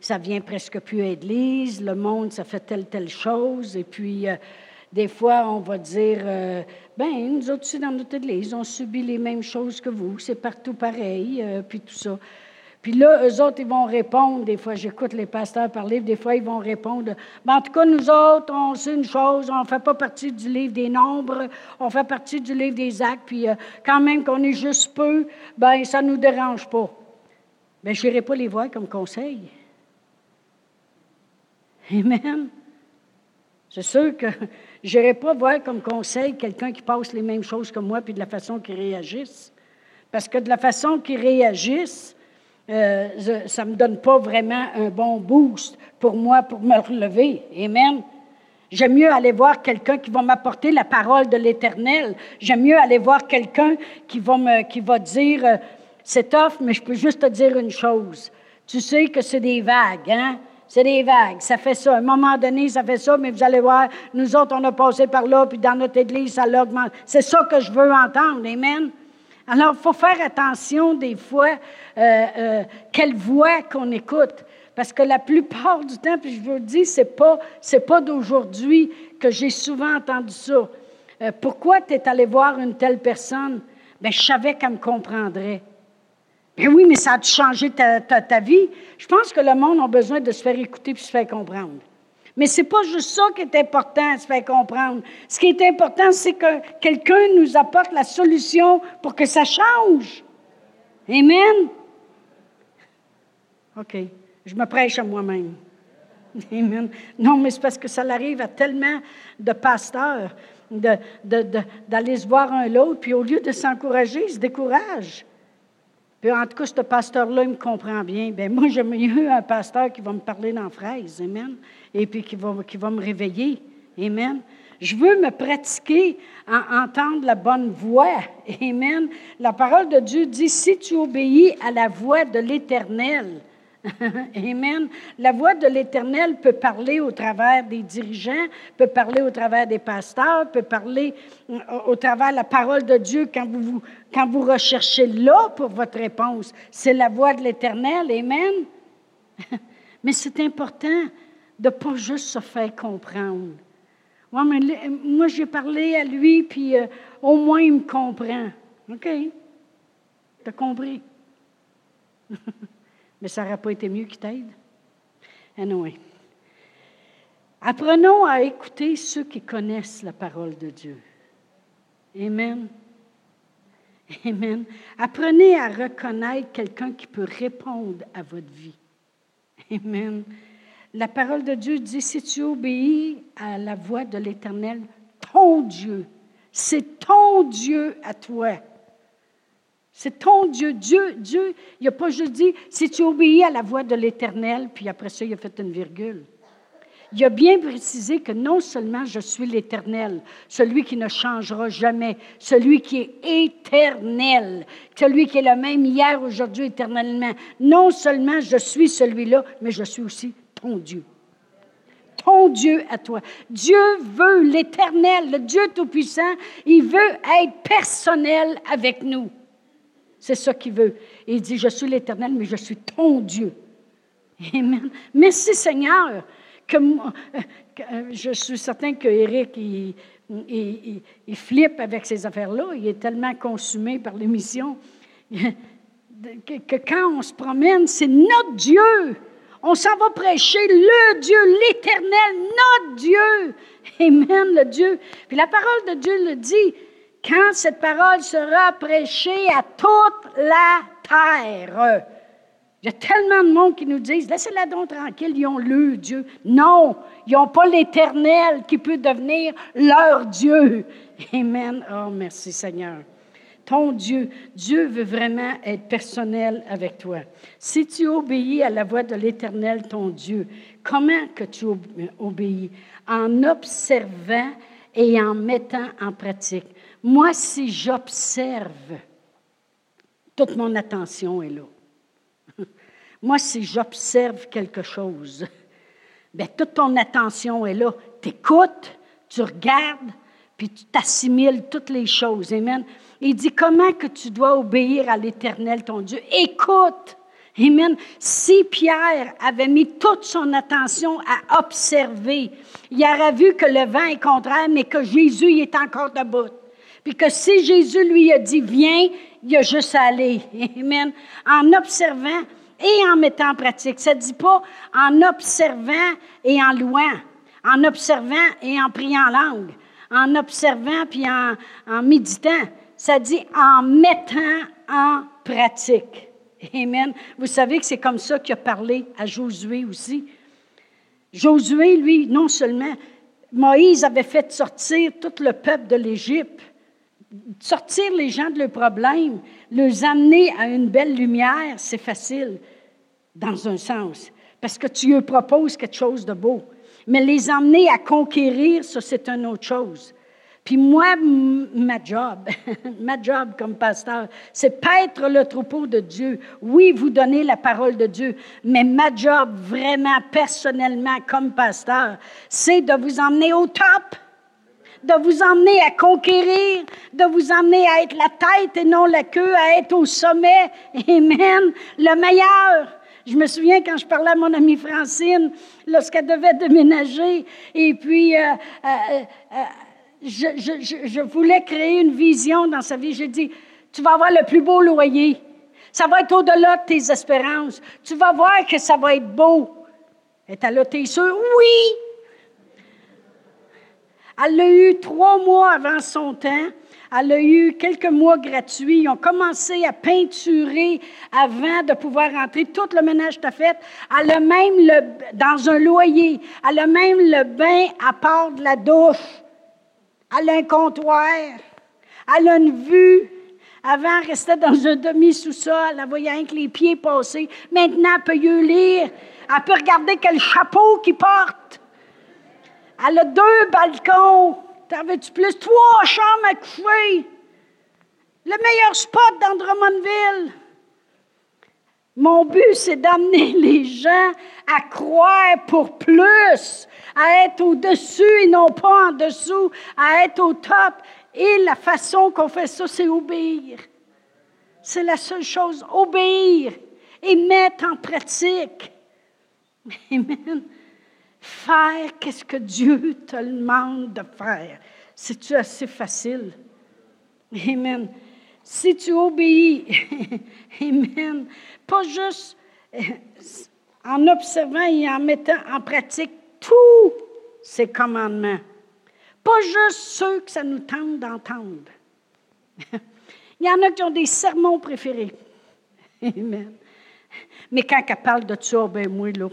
ça vient presque plus à l'Église. Le monde, ça fait telle, telle chose. Et puis, des fois, on va dire, euh, ben, nous autres, dans notre église, on subit les mêmes choses que vous, c'est partout pareil, euh, puis tout ça. Puis là, eux autres, ils vont répondre. Des fois, j'écoute les pasteurs parler, des fois, ils vont répondre. Ben, en tout cas, nous autres, on sait une chose, on ne fait pas partie du livre des nombres, on fait partie du livre des actes, puis euh, quand même qu'on est juste peu, ben, ça ne nous dérange pas. Ben, je n'irai pas les voir comme conseil. Amen. C'est sûr que je n'irai pas voir comme conseil quelqu'un qui passe les mêmes choses que moi, puis de la façon qu'il réagisse. Parce que de la façon qu'il réagisse, euh, ça ne me donne pas vraiment un bon boost pour moi pour me relever. Amen. J'aime mieux aller voir quelqu'un qui va m'apporter la parole de l'Éternel. J'aime mieux aller voir quelqu'un qui va me, qui va dire, euh, c'est tough, mais je peux juste te dire une chose. Tu sais que c'est des vagues, hein? C'est des vagues. Ça fait ça. À un moment donné, ça fait ça, mais vous allez voir, nous autres, on a passé par là, puis dans notre église, ça l'augmente. C'est ça que je veux entendre. Amen. Alors, il faut faire attention des fois euh, euh, quelle voix qu'on écoute. Parce que la plupart du temps, puis je vous dis, ce n'est pas, pas d'aujourd'hui que j'ai souvent entendu ça. Euh, pourquoi tu es allé voir une telle personne? Bien, je savais qu'elle me comprendrait. Bien oui, mais ça a changé ta, ta, vie. Je pense que le monde a besoin de se faire écouter et se faire comprendre. Mais ce n'est pas juste ça qui est important, se faire comprendre. Ce qui est important, c'est que quelqu'un nous apporte la solution pour que ça change. Amen? OK. Je me prêche à moi-même. [laughs] Amen. Non, mais c'est parce que ça arrive à tellement de pasteurs d'aller se voir un l'autre, puis au lieu de s'encourager, ils se découragent. Puis en tout cas, ce pasteur-là, il me comprend bien. Bien, moi, j'aime mieux un pasteur qui va me parler dans fraise, amen, et puis qui va, qui va me réveiller, amen. Je veux me pratiquer à entendre la bonne voix, amen. La parole de Dieu dit, si tu obéis à la voix de l'Éternel, [laughs] Amen. La voix de l'Éternel peut parler au travers des dirigeants, peut parler au travers des pasteurs, peut parler euh, au travers la parole de Dieu quand vous, recherchez là pour votre réponse. C'est la voix de l'Éternel. Amen. [laughs] Mais c'est important de ne pas juste se faire comprendre. moi, j'ai parlé à lui, puis euh, au moins il me comprend. OK? Tu as compris? [laughs] Mais ça n'aurait pas été mieux qu'il t'aide? Anyway. Apprenons à écouter ceux qui connaissent la parole de Dieu. Amen. Amen. Apprenez à reconnaître quelqu'un qui peut répondre à votre vie. Amen. La parole de Dieu dit, si tu obéis à la voix de l'Éternel, ton Dieu, c'est ton Dieu à toi. C'est ton Dieu. Dieu, Dieu, il n'a pas juste dit, si tu obéis à la voix de l'Éternel, puis après ça, il a fait une virgule. Il a bien précisé que non seulement je suis l'Éternel, celui qui ne changera jamais, celui qui est éternel, celui qui est le même hier, aujourd'hui, éternellement. Non seulement je suis celui-là, mais je suis aussi ton Dieu. Ton Dieu à toi. Dieu veut l'Éternel, le Dieu Tout-Puissant, il veut être personnel avec nous. C'est ça qu'il veut. il dit, je suis l'Éternel, mais je suis ton Dieu. Amen. Merci Seigneur. Que, euh, je suis certain qu'Éric, il, il, flippe avec ces affaires-là. Il est tellement consumé par l'émission [laughs] que, que quand on se promène, c'est notre Dieu. On s'en va prêcher le Dieu, l'Éternel, notre Dieu. Amen, le Dieu. Puis la parole de Dieu le dit quand cette parole sera prêchée à toute la terre. Il y a tellement de monde qui nous disent, laissez-la donc tranquille, ils ont le Dieu. Non, ils n'ont pas l'Éternel qui peut devenir leur Dieu. Amen. Oh, merci Seigneur. Ton Dieu, Dieu veut vraiment être personnel avec toi. Si tu obéis à la voix de l'Éternel, ton Dieu, comment que tu obéis? En observant et en mettant en pratique. Moi, si j'observe, toute mon attention est là. [laughs] Moi, si j'observe quelque chose, bien, toute ton attention est là. Tu écoutes, tu regardes, puis tu t'assimiles toutes les choses. Amen. Il dit comment que tu dois obéir à l'Éternel, ton Dieu? Écoute. Amen. Si Pierre avait mis toute son attention à observer, il aurait vu que le vent est contraire, mais que Jésus il est encore debout. Puis que si Jésus lui a dit viens, il a juste à aller. Amen. En observant et en mettant en pratique. Ça ne dit pas en observant et en louant, en observant et en priant en langue, en observant puis en, en méditant. Ça dit en mettant en pratique. Amen. Vous savez que c'est comme ça qu'il a parlé à Josué aussi. Josué, lui, non seulement, Moïse avait fait sortir tout le peuple de l'Égypte, sortir les gens de leurs problèmes, les amener à une belle lumière, c'est facile, dans un sens, parce que tu eux proposes quelque chose de beau. Mais les amener à conquérir, ça, c'est une autre chose. Puis moi, ma job, [laughs] ma job comme pasteur, c'est paître le troupeau de Dieu. Oui, vous donner la parole de Dieu, mais ma job vraiment personnellement comme pasteur, c'est de vous emmener au top de vous emmener à conquérir, de vous emmener à être la tête et non la queue, à être au sommet. Amen. Le meilleur. Je me souviens quand je parlais à mon amie Francine, lorsqu'elle devait déménager, et puis euh, euh, euh, je, voulais créer une vision dans sa vie. J'ai dit, tu vas avoir le plus beau loyer. Ça va être au-delà de tes espérances. Tu vas voir que ça va être beau. Est-elle là, t'es sûr? Oui! Elle l'a eu trois mois avant son temps. Elle a eu quelques mois gratuits. Ils ont commencé à peinturer avant de pouvoir rentrer. Tout le ménage est fait. Elle a même dans un loyer. Elle a même le bain à part de la douche. Elle a un comptoir. Elle a une vue. Avant, elle restait dans un demi-sous-sol. Elle voyait avec les pieds passer. Maintenant, elle peut lire. Elle peut regarder quel chapeau qu'il porte. Elle a deux balcons. Veux-tu plus? Trois chambres à coucher. Le meilleur spot dans Drummondville. Mon but, c'est d'amener [laughs] les gens à croire pour plus, à être au-dessus et non pas en dessous, à être au top. Et la façon qu'on fait ça, c'est obéir. C'est la seule chose, obéir et mettre en pratique. [laughs] Amen. Faire qu'est-ce que Dieu te demande de faire? C'est-tu assez facile? Amen. Si tu obéis, [laughs] Amen, pas juste euh, en observant et en mettant en pratique tous ces commandements, pas juste ceux que ça nous tente d'entendre. [laughs] Il y en a qui ont des sermons préférés. [laughs] Amen. Mais quand elle parle de ça, ben moi, là,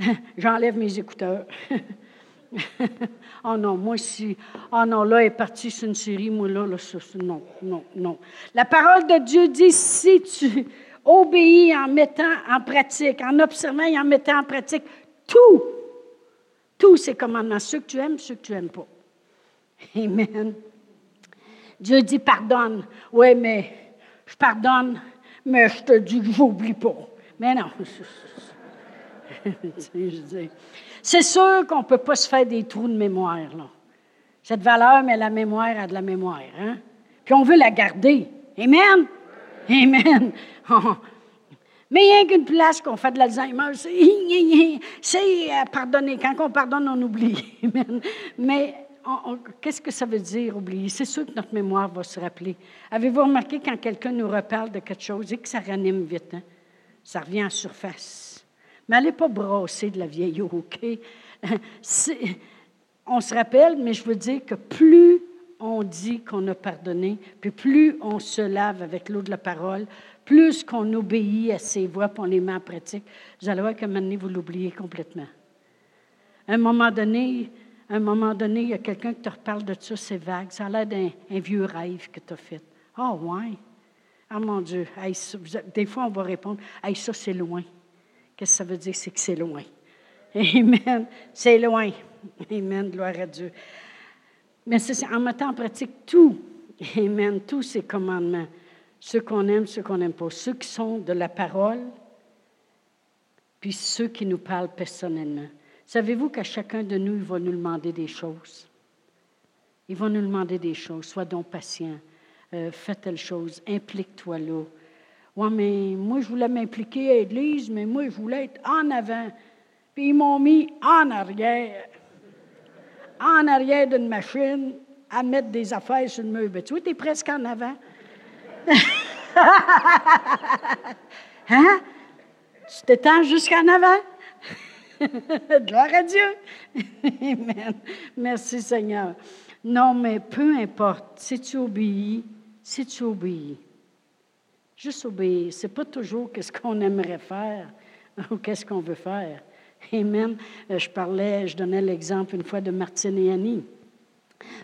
[laughs] j'enlève mes écouteurs. [laughs] oh non, moi, si. Oh non, là, elle est partie sur une série, moi, là, là ça, non, non, non. La parole de Dieu dit si tu obéis en mettant en pratique, en observant et en mettant en pratique tout, tous ces commandements, ceux que tu aimes, ceux que tu n'aimes pas. Amen. Dieu dit pardonne. Oui, mais je pardonne, mais je te dis que je n'oublie pas. Mais non. [laughs] C'est sûr qu'on ne peut pas se faire des trous de mémoire. Là. Cette valeur, mais la mémoire a de la mémoire. Hein? Puis on veut la garder. Amen? Amen. [laughs] Mais il n'y a qu'une place qu'on fait de l'Alzheimer, [laughs] c'est euh, pardonner. Quand on pardonne, on oublie. Mais qu'est-ce que ça veut dire, oublier? C'est sûr que notre mémoire va se rappeler. Avez-vous remarqué quand quelqu'un nous reparle de quelque chose et que ça ranime vite? Hein? Ça revient en surface. Mais allez pas brasser de la vieille OK? on se rappelle, mais je veux dire que plus on dit qu'on a pardonné, puis plus on se lave avec l'eau de la parole, plus qu'on obéit à ses voix, puis on les met en pratique, vous allez voir qu'à un moment donné, vous l'oubliez complètement. À un moment donné, un moment donné, il y a quelqu'un qui te reparle de ça, c'est vague. Ça a l'air d'un vieux rêve que tu as fait. Ah, oh, ouais? Ah, mon Dieu. des fois, on va répondre, hey, ça, c'est loin. Qu'est-ce que ça veut dire? C'est que c'est loin? Amen. C'est loin. Amen. Gloire à Dieu. Mais c'est en mettant en pratique tout. Amen. Tous ces commandements. Ceux qu'on aime, ceux qu'on n'aime pas. Ceux qui sont de la parole, puis ceux qui nous parlent personnellement. Savez-vous qu'à chacun de nous, il va nous demander des choses? Il va nous demander des choses. Sois donc patient. Euh, fais telle chose. Implique-toi là. Mais moi, je voulais m'impliquer à l'Église, mais moi, je voulais être en avant. Puis ils m'ont mis en arrière, en arrière d'une machine, à mettre des affaires sur le mur. Ben, tu vois, tu es presque en avant. [laughs] hein? Tu t'étends jusqu'en avant? [laughs] Gloire à Dieu. [laughs] Amen. Merci Seigneur. Non, mais peu importe, si tu obéis, si tu obéis, Juste obéir. Ce n'est pas toujours ce qu'on aimerait faire ou qu'est-ce qu'on veut faire. Amen. Euh, je parlais, je donnais l'exemple une fois de Martine et Annie.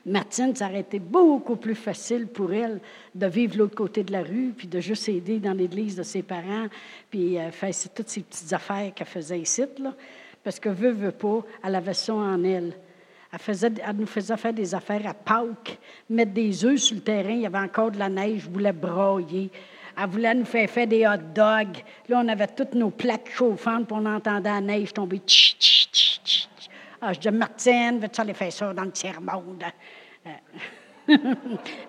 Martine, ça aurait été beaucoup plus facile pour elle de vivre l'autre côté de la rue, puis de juste aider dans l'église de ses parents, puis euh, faire toutes ces petites affaires qu'elle faisait ici, parce que veut, veut pas, elle avait ça en elle. Elle, faisait, nous faisait faire des affaires à Pâques, mettre des œufs sur le terrain, il y avait encore de la neige, je voulais broyer. Elle voulait nous faire faire des hot dogs. Là, on avait toutes nos plaques chauffantes, puis on entendait la neige tomber. Ah, je dis, Martine, veux-tu aller faire ça dans le tiers-monde? Euh, [laughs]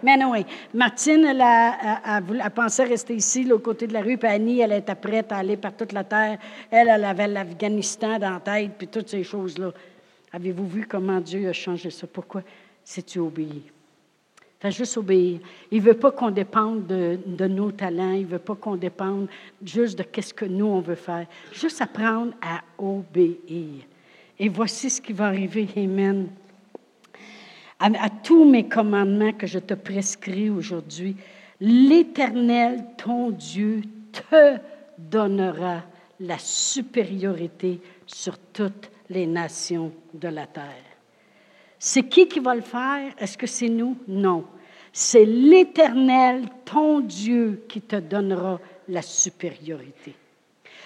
mais non, oui. Martine, elle a, pensé rester ici, l'autre côté de la rue, puis Annie, elle était prête à aller par toute la terre. Elle, elle avait l'Afghanistan dans la tête, puis toutes ces choses-là. Avez-vous vu comment Dieu a changé ça? Pourquoi? Si tu obéis. Fais juste obéir. Il ne veut pas qu'on dépende de, nos talents. Il ne veut pas qu'on dépende juste de ce que nous, on veut faire. Juste apprendre à obéir. Et voici ce qui va arriver. Amen à, tous mes commandements que je te prescris aujourd'hui, l'Éternel, ton Dieu, te donnera la supériorité sur toutes les nations de la terre. C'est qui qui va le faire? Est-ce que c'est nous? Non. C'est l'Éternel, ton Dieu, qui te donnera la supériorité.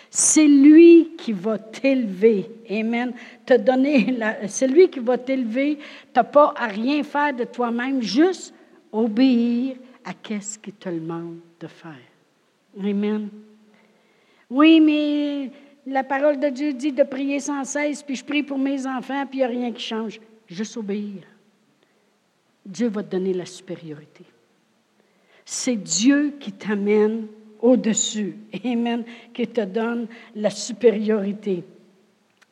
C'est lui qui va t'élever. Amen. Te donner, c'est lui qui va t'élever. Tu n'as pas à rien faire de toi-même, juste obéir à ce qu'il te demande de faire. Amen. Oui, mais la parole de Dieu dit de prier sans cesse, puis je prie pour mes enfants, puis il n'y a rien qui change. Juste obéir. Dieu va te donner la supériorité. C'est Dieu qui t'amène au-dessus. Amen. Qui te donne la supériorité.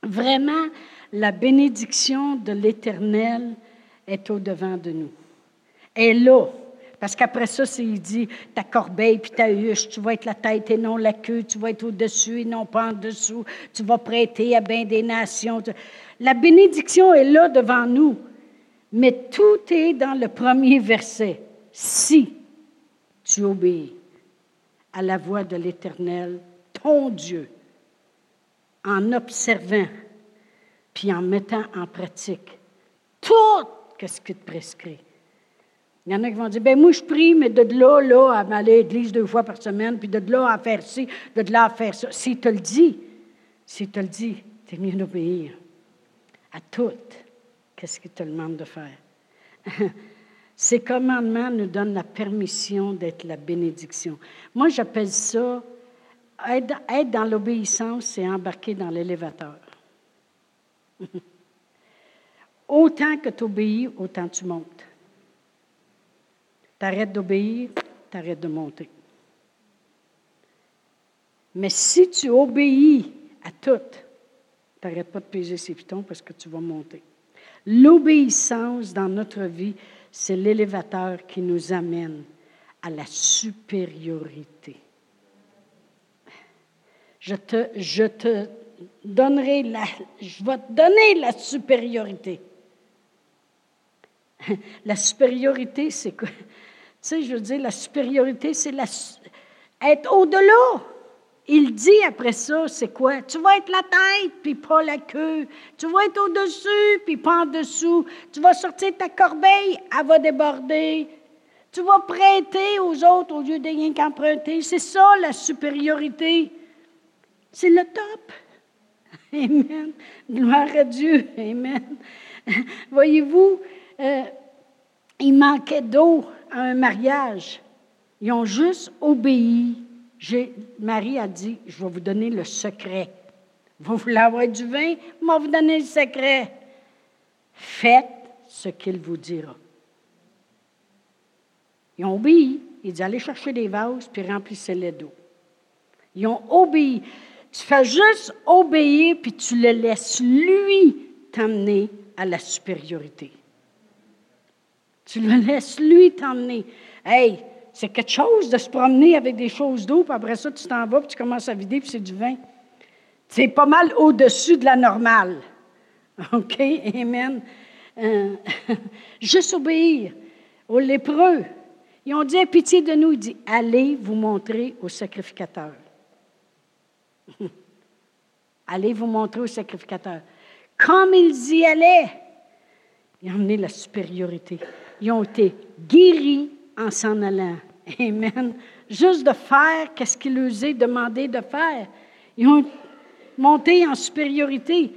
Vraiment, la bénédiction de l'Éternel est au-devant de nous. Elle est là. Parce qu'après ça, il dit ta corbeille puis ta huche, tu vas être la tête et non la queue, tu vas être au-dessus et non pas en dessous, tu vas prêter à bien des nations. La bénédiction est là devant nous, mais tout est dans le premier verset. Si tu obéis à la voix de l'Éternel, ton Dieu, en observant, puis en mettant en pratique tout ce qu'il te prescrit. Il y en a qui vont dire, ben moi je prie, mais de là, là, à m'aller à l'église deux fois par semaine, puis de là à faire ci, de là à faire ça. S'il te le dit, s'il te le dit, es mieux d'obéir à tout qu'est-ce qu'il te demande de faire? [laughs] Ces commandements nous donnent la permission d'être la bénédiction. Moi, j'appelle ça être, dans l'obéissance, c'est embarquer dans l'élévateur. [laughs] autant que tu obéis, autant tu montes. Tu arrêtes d'obéir, tu arrêtes de monter. Mais si tu obéis à tout, tu n'arrêtes pas de peser ses pitons parce que tu vas monter. L'obéissance dans notre vie, c'est l'élévateur qui nous amène à la supériorité. Je te, je te donnerai la, je vais te donner la supériorité. [laughs] La supériorité, c'est quoi? Tu sais, je veux dire, la supériorité, c'est être au-delà. Il dit après ça, c'est quoi? Tu vas être la tête, puis pas la queue. Tu vas être au-dessus, puis pas en dessous. Tu vas sortir ta corbeille, elle va déborder. Tu vas prêter aux autres au lieu de rien qu'emprunter. C'est ça la supériorité. C'est le top. [laughs] Amen. Gloire à Dieu. Amen. [laughs] Voyez-vous, euh, il manquait d'eau à un mariage. Ils ont juste obéi Marie a dit, je vais vous donner le secret. Vous voulez avoir du vin? Vais vous donner le secret. Faites ce qu'il vous dira. Ils ont obéi. Il dit, allez chercher des vases, puis remplissez-les d'eau. Ils ont obéi. Tu fais juste obéir, puis tu le laisses, lui, t'amener à la supériorité. Tu le laisses, lui, t'emmener. Hey, c'est quelque chose de se promener avec des choses d'eau, puis après ça, tu t'en vas, puis tu commences à vider, puis c'est du vin. C'est pas mal au-dessus de la normale. OK? Amen. Euh, [laughs] juste obéir aux lépreux. Ils ont dit, pitié de nous. Il dit, allez vous montrer au sacrificateur. [laughs] allez vous montrer au sacrificateur. Comme ils y allaient, ils ont amené la supériorité. Ils ont été guéris en s'en allant. Amen. Juste de faire qu'est-ce qu'il leur a demandé de faire. Ils ont monté en supériorité.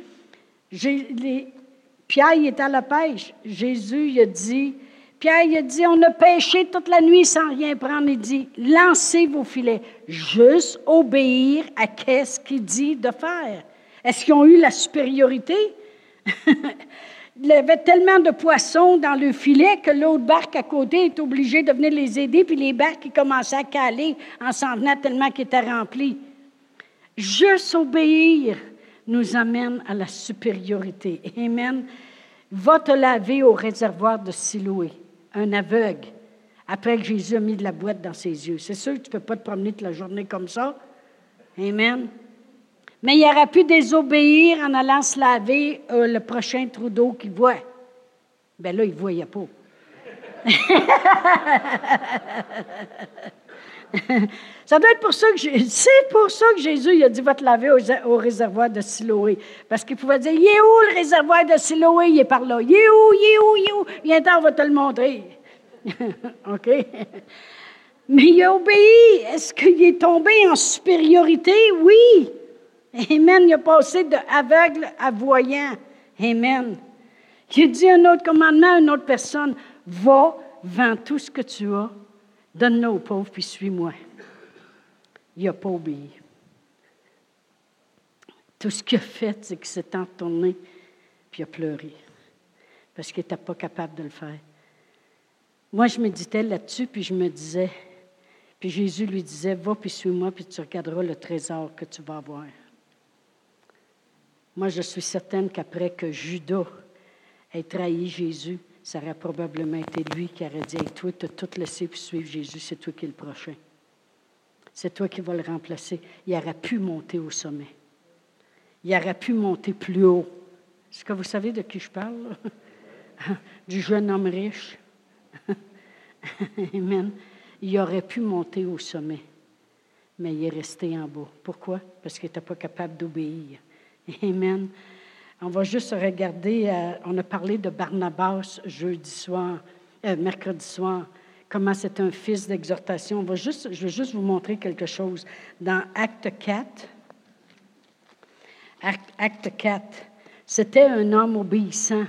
Pierre il est à la pêche. Jésus il a dit, Pierre il a dit, on a pêché toute la nuit sans rien prendre. Il dit, lancez vos filets. Juste obéir à qu'est-ce qu'il dit de faire. Est-ce qu'ils ont eu la supériorité? [laughs] Il y avait tellement de poissons dans le filet que l'autre barque à côté est obligée de venir les aider, puis les barques qui commençaient à caler en s'en venant tellement qu'ils étaient remplis. Juste obéir nous amène à la supériorité. Amen. Va te laver au réservoir de Siloé, un aveugle, après que Jésus a mis de la boîte dans ses yeux. C'est sûr que tu ne peux pas te promener toute la journée comme ça. Amen. Mais il aurait pu désobéir en allant se laver euh, le prochain trou d'eau qu'il voit. Bien là, il ne voyait pas. [laughs] ça doit être pour ça que c'est pour ça que Jésus il a dit va te laver au, réservoir de Siloé. Parce qu'il pouvait dire Il est où le réservoir de Siloé? Il est par là. Il est où? Il est où? Il est où? Viens on va te le montrer. [laughs] OK? Mais il a obéi. Est-ce qu'il est tombé en supériorité? Oui. Amen. Il a passé d'aveugle à voyant. Amen. Il dit un autre commandement à une autre personne Va, vends tout ce que tu as, donne-le aux pauvres, puis suis-moi. Il n'a pas obéi. Tout ce qu'il a fait, c'est qu'il s'est entourné, puis il a pleuré, parce qu'il n'était pas capable de le faire. Moi, je méditais là-dessus, puis je me disais, puis Jésus lui disait, va, puis suis-moi, puis tu regarderas le trésor que tu vas avoir. Moi, je suis certaine qu'après que Judas ait trahi Jésus, ça aurait probablement été lui qui aurait dit Toi, tu as tout laissé pour suivre Jésus, c'est toi qui es le prochain. C'est toi qui vas le remplacer. Il aurait pu monter au sommet. Il aurait pu monter plus haut. Est-ce que vous savez de qui je parle? [laughs] du jeune homme riche. [laughs] Amen. Il aurait pu monter au sommet, mais il est resté en bas. Pourquoi? Parce qu'il n'était pas capable d'obéir. Amen. On va juste regarder, euh, on a parlé de Barnabas jeudi soir, euh, mercredi soir, comment c'est un fils d'exhortation. Je vais juste vous montrer quelque chose. Dans Acte 4, Acte 4, c'était un homme obéissant.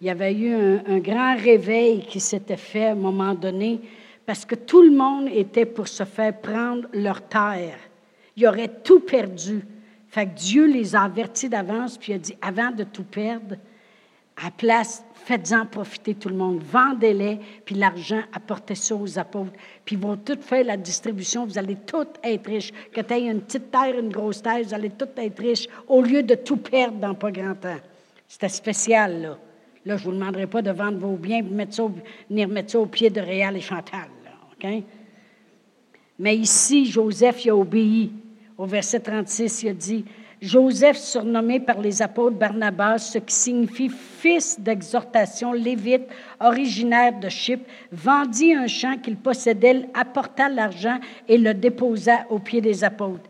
Il y avait eu un, un grand réveil qui s'était fait à un moment donné parce que tout le monde était pour se faire prendre leur terre. Il aurait tout perdu. Fait que Dieu les a avertis d'avance, puis il a dit, avant de tout perdre, à place, faites-en profiter tout le monde. Vendez-les, puis l'argent, apportez ça aux apôtres. Puis ils vont tout faire la distribution. Vous allez tous être riches. Que tu aies une petite terre, une grosse terre, vous allez tous être riches au lieu de tout perdre dans pas grand temps. C'était spécial, là. Là, je ne vous demanderai pas de vendre vos biens, de venir mettre ça au pied de Réal et Chantal. OK? Mais ici, Joseph il a obéi au verset 36, il a dit, Joseph, surnommé par les apôtres Barnabas, ce qui signifie fils d'exhortation, lévite, originaire de Chypre, vendit un champ qu'il possédait, apporta l'argent et le déposa aux pieds des apôtres.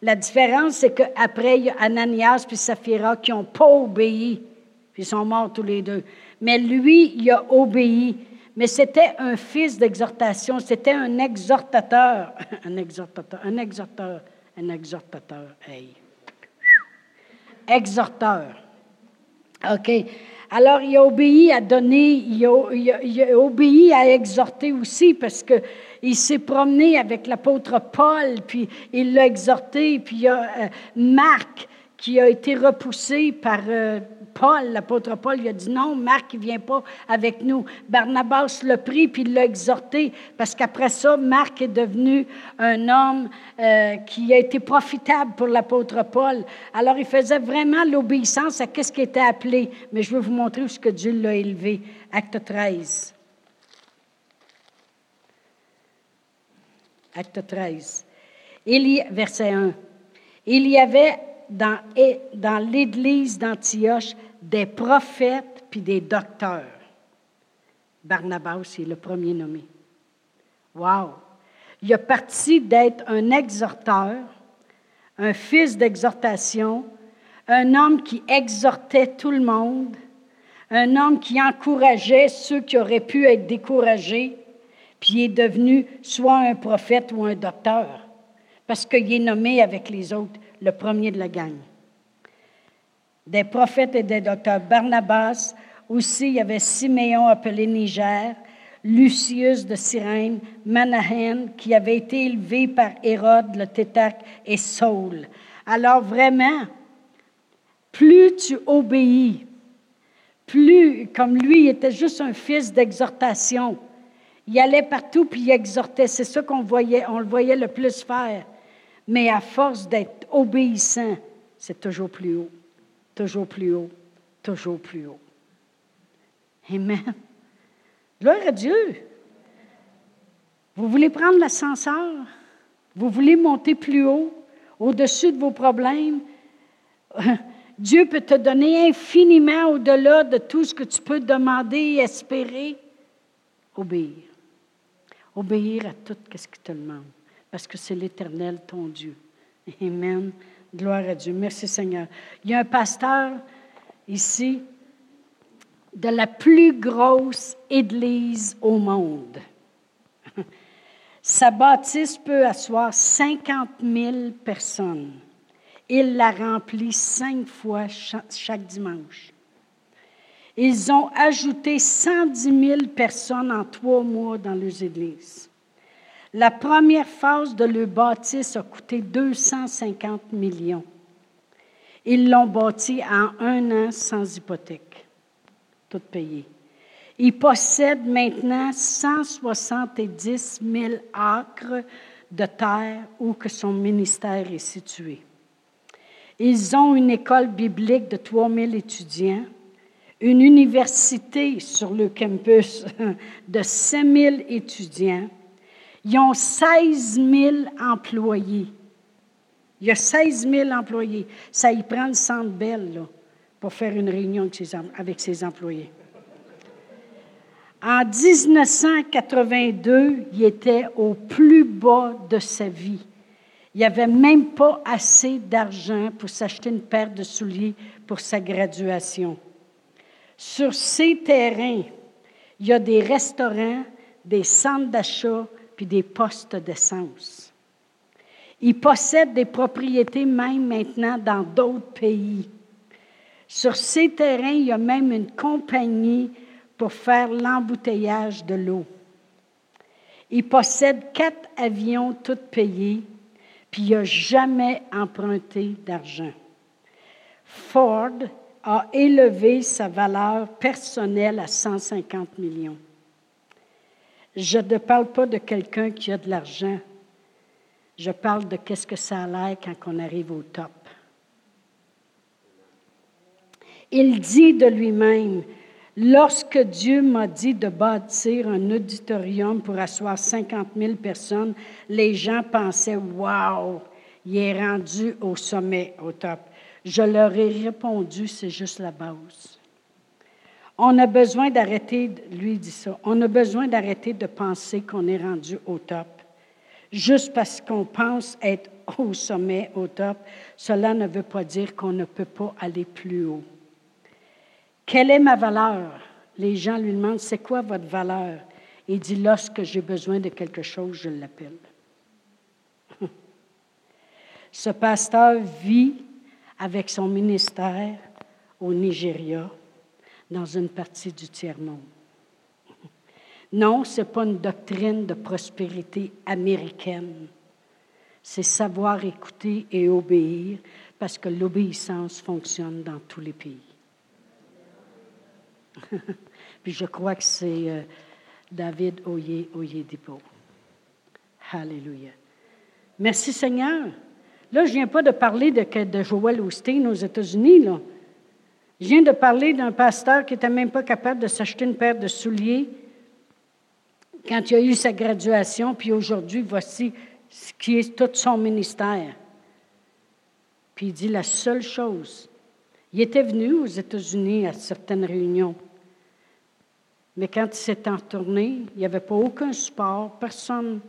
La différence, c'est qu'après, il y a Ananias puis Saphira qui n'ont pas obéi, puis ils sont morts tous les deux. Mais lui, il a obéi. Mais c'était un fils d'exhortation, c'était un exhortateur, [laughs] un exhortateur, un exhortateur un exhortateur. Hey. Exhorteur. OK. Alors, il a obéi à donner, il a, obéi à exhorter aussi parce qu'il s'est promené avec l'apôtre Paul, puis il l'a exhorté, puis il y a euh, Marc qui a été repoussé par, euh, Paul, l'apôtre Paul, il a dit non, Marc, il ne vient pas avec nous. Barnabas l'a pris puis il l'a exhorté parce qu'après ça, Marc est devenu un homme euh, qui a été profitable pour l'apôtre Paul. Alors, il faisait vraiment l'obéissance à ce qui était appelé. Mais je vais vous montrer où ce que Dieu l'a élevé. Acte 13. Acte 13. Il y, verset 1. Il y avait dans, dans l'église d'Antioche des prophètes puis des docteurs. Barnabas est le premier nommé. Wow! Il a parti d'être un exhorteur, un fils d'exhortation, un homme qui exhortait tout le monde, un homme qui encourageait ceux qui auraient pu être découragés, puis il est devenu soit un prophète ou un docteur, parce qu'il est nommé avec les autres le premier de la gang des prophètes et des docteurs. Barnabas, aussi, il y avait Siméon appelé Niger, Lucius de Cyrène, Manahen, qui avait été élevé par Hérode le Tétac et Saul. Alors vraiment, plus tu obéis, plus, comme lui, il était juste un fils d'exhortation. Il allait partout puis il exhortait. C'est ça qu'on voyait, on le voyait le plus faire. Mais à force d'être obéissant, c'est toujours plus haut, toujours plus haut, toujours plus haut. Amen. Gloire à Dieu. Vous voulez prendre l'ascenseur? Vous voulez monter plus haut, au-dessus de vos problèmes? [laughs] Dieu peut te donner infiniment au-delà de tout ce que tu peux demander et espérer. Obéir. Obéir à tout ce qu'il te demande, parce que c'est l'Éternel, ton Dieu. Amen. Gloire à Dieu. Merci Seigneur. Il y a un pasteur ici de la plus grosse église au monde. Sa bâtisse peut asseoir 50 000 personnes. Il la remplit cinq fois chaque dimanche. Ils ont ajouté 110 000 personnes en trois mois dans leurs églises. La première phase de leur bâtisse a coûté 250 millions. Ils l'ont bâti en un an sans hypothèque, tout payé. Ils possèdent maintenant 170 000 acres de terre où que son ministère est situé. Ils ont une école biblique de 3000 étudiants, une université sur le campus [laughs] de 5000 étudiants. Ils ont 16 000 employés. Il y a 16 000 employés. Ça y prend le centre belle pour faire une réunion avec ses employés. En 1982, il était au plus bas de sa vie. Il n'y avait même pas assez d'argent pour s'acheter une paire de souliers pour sa graduation. Sur ces terrains, il y a des restaurants, des centres d'achat, puis des postes d'essence. Il possède des propriétés même maintenant dans d'autres pays. Sur ces terrains, il y a même une compagnie pour faire l'embouteillage de l'eau. Il possède quatre avions tous payés puis il n'a jamais emprunté d'argent. Ford a élevé sa valeur personnelle à 150 millions. Je ne parle pas de quelqu'un qui a de l'argent. Je parle de qu'est-ce que ça a l'air quand on arrive au top. Il dit de lui-même, Lorsque Dieu m'a dit de bâtir un auditorium pour asseoir 50 000 personnes, les gens pensaient Waouh, il est rendu au sommet, au top. Je leur ai répondu C'est juste la base. On a besoin d'arrêter, lui dit ça, on a besoin d'arrêter de penser qu'on est rendu au top. Juste parce qu'on pense être au sommet, au top, cela ne veut pas dire qu'on ne peut pas aller plus haut. Quelle est ma valeur? Les gens lui demandent, c'est quoi votre valeur? Il dit, lorsque j'ai besoin de quelque chose, je l'appelle. [laughs] Ce pasteur vit avec son ministère au Nigeria, dans une partie du tiers-monde. Non, ce n'est pas une doctrine de prospérité américaine. C'est savoir écouter et obéir, parce que l'obéissance fonctionne dans tous les pays. [laughs] Puis je crois que c'est euh, David Oye Oyedipo. Alléluia. Merci Seigneur. Là, je ne viens pas de parler de, de Joel Osteen aux États-Unis. Je viens de parler d'un pasteur qui n'était même pas capable de s'acheter une paire de souliers quand il a eu sa graduation, puis aujourd'hui, voici ce qui est tout son ministère. Puis il dit la seule chose. Il était venu aux États-Unis à certaines réunions. Mais quand il s'est entourné, il n'y avait pas aucun support, personne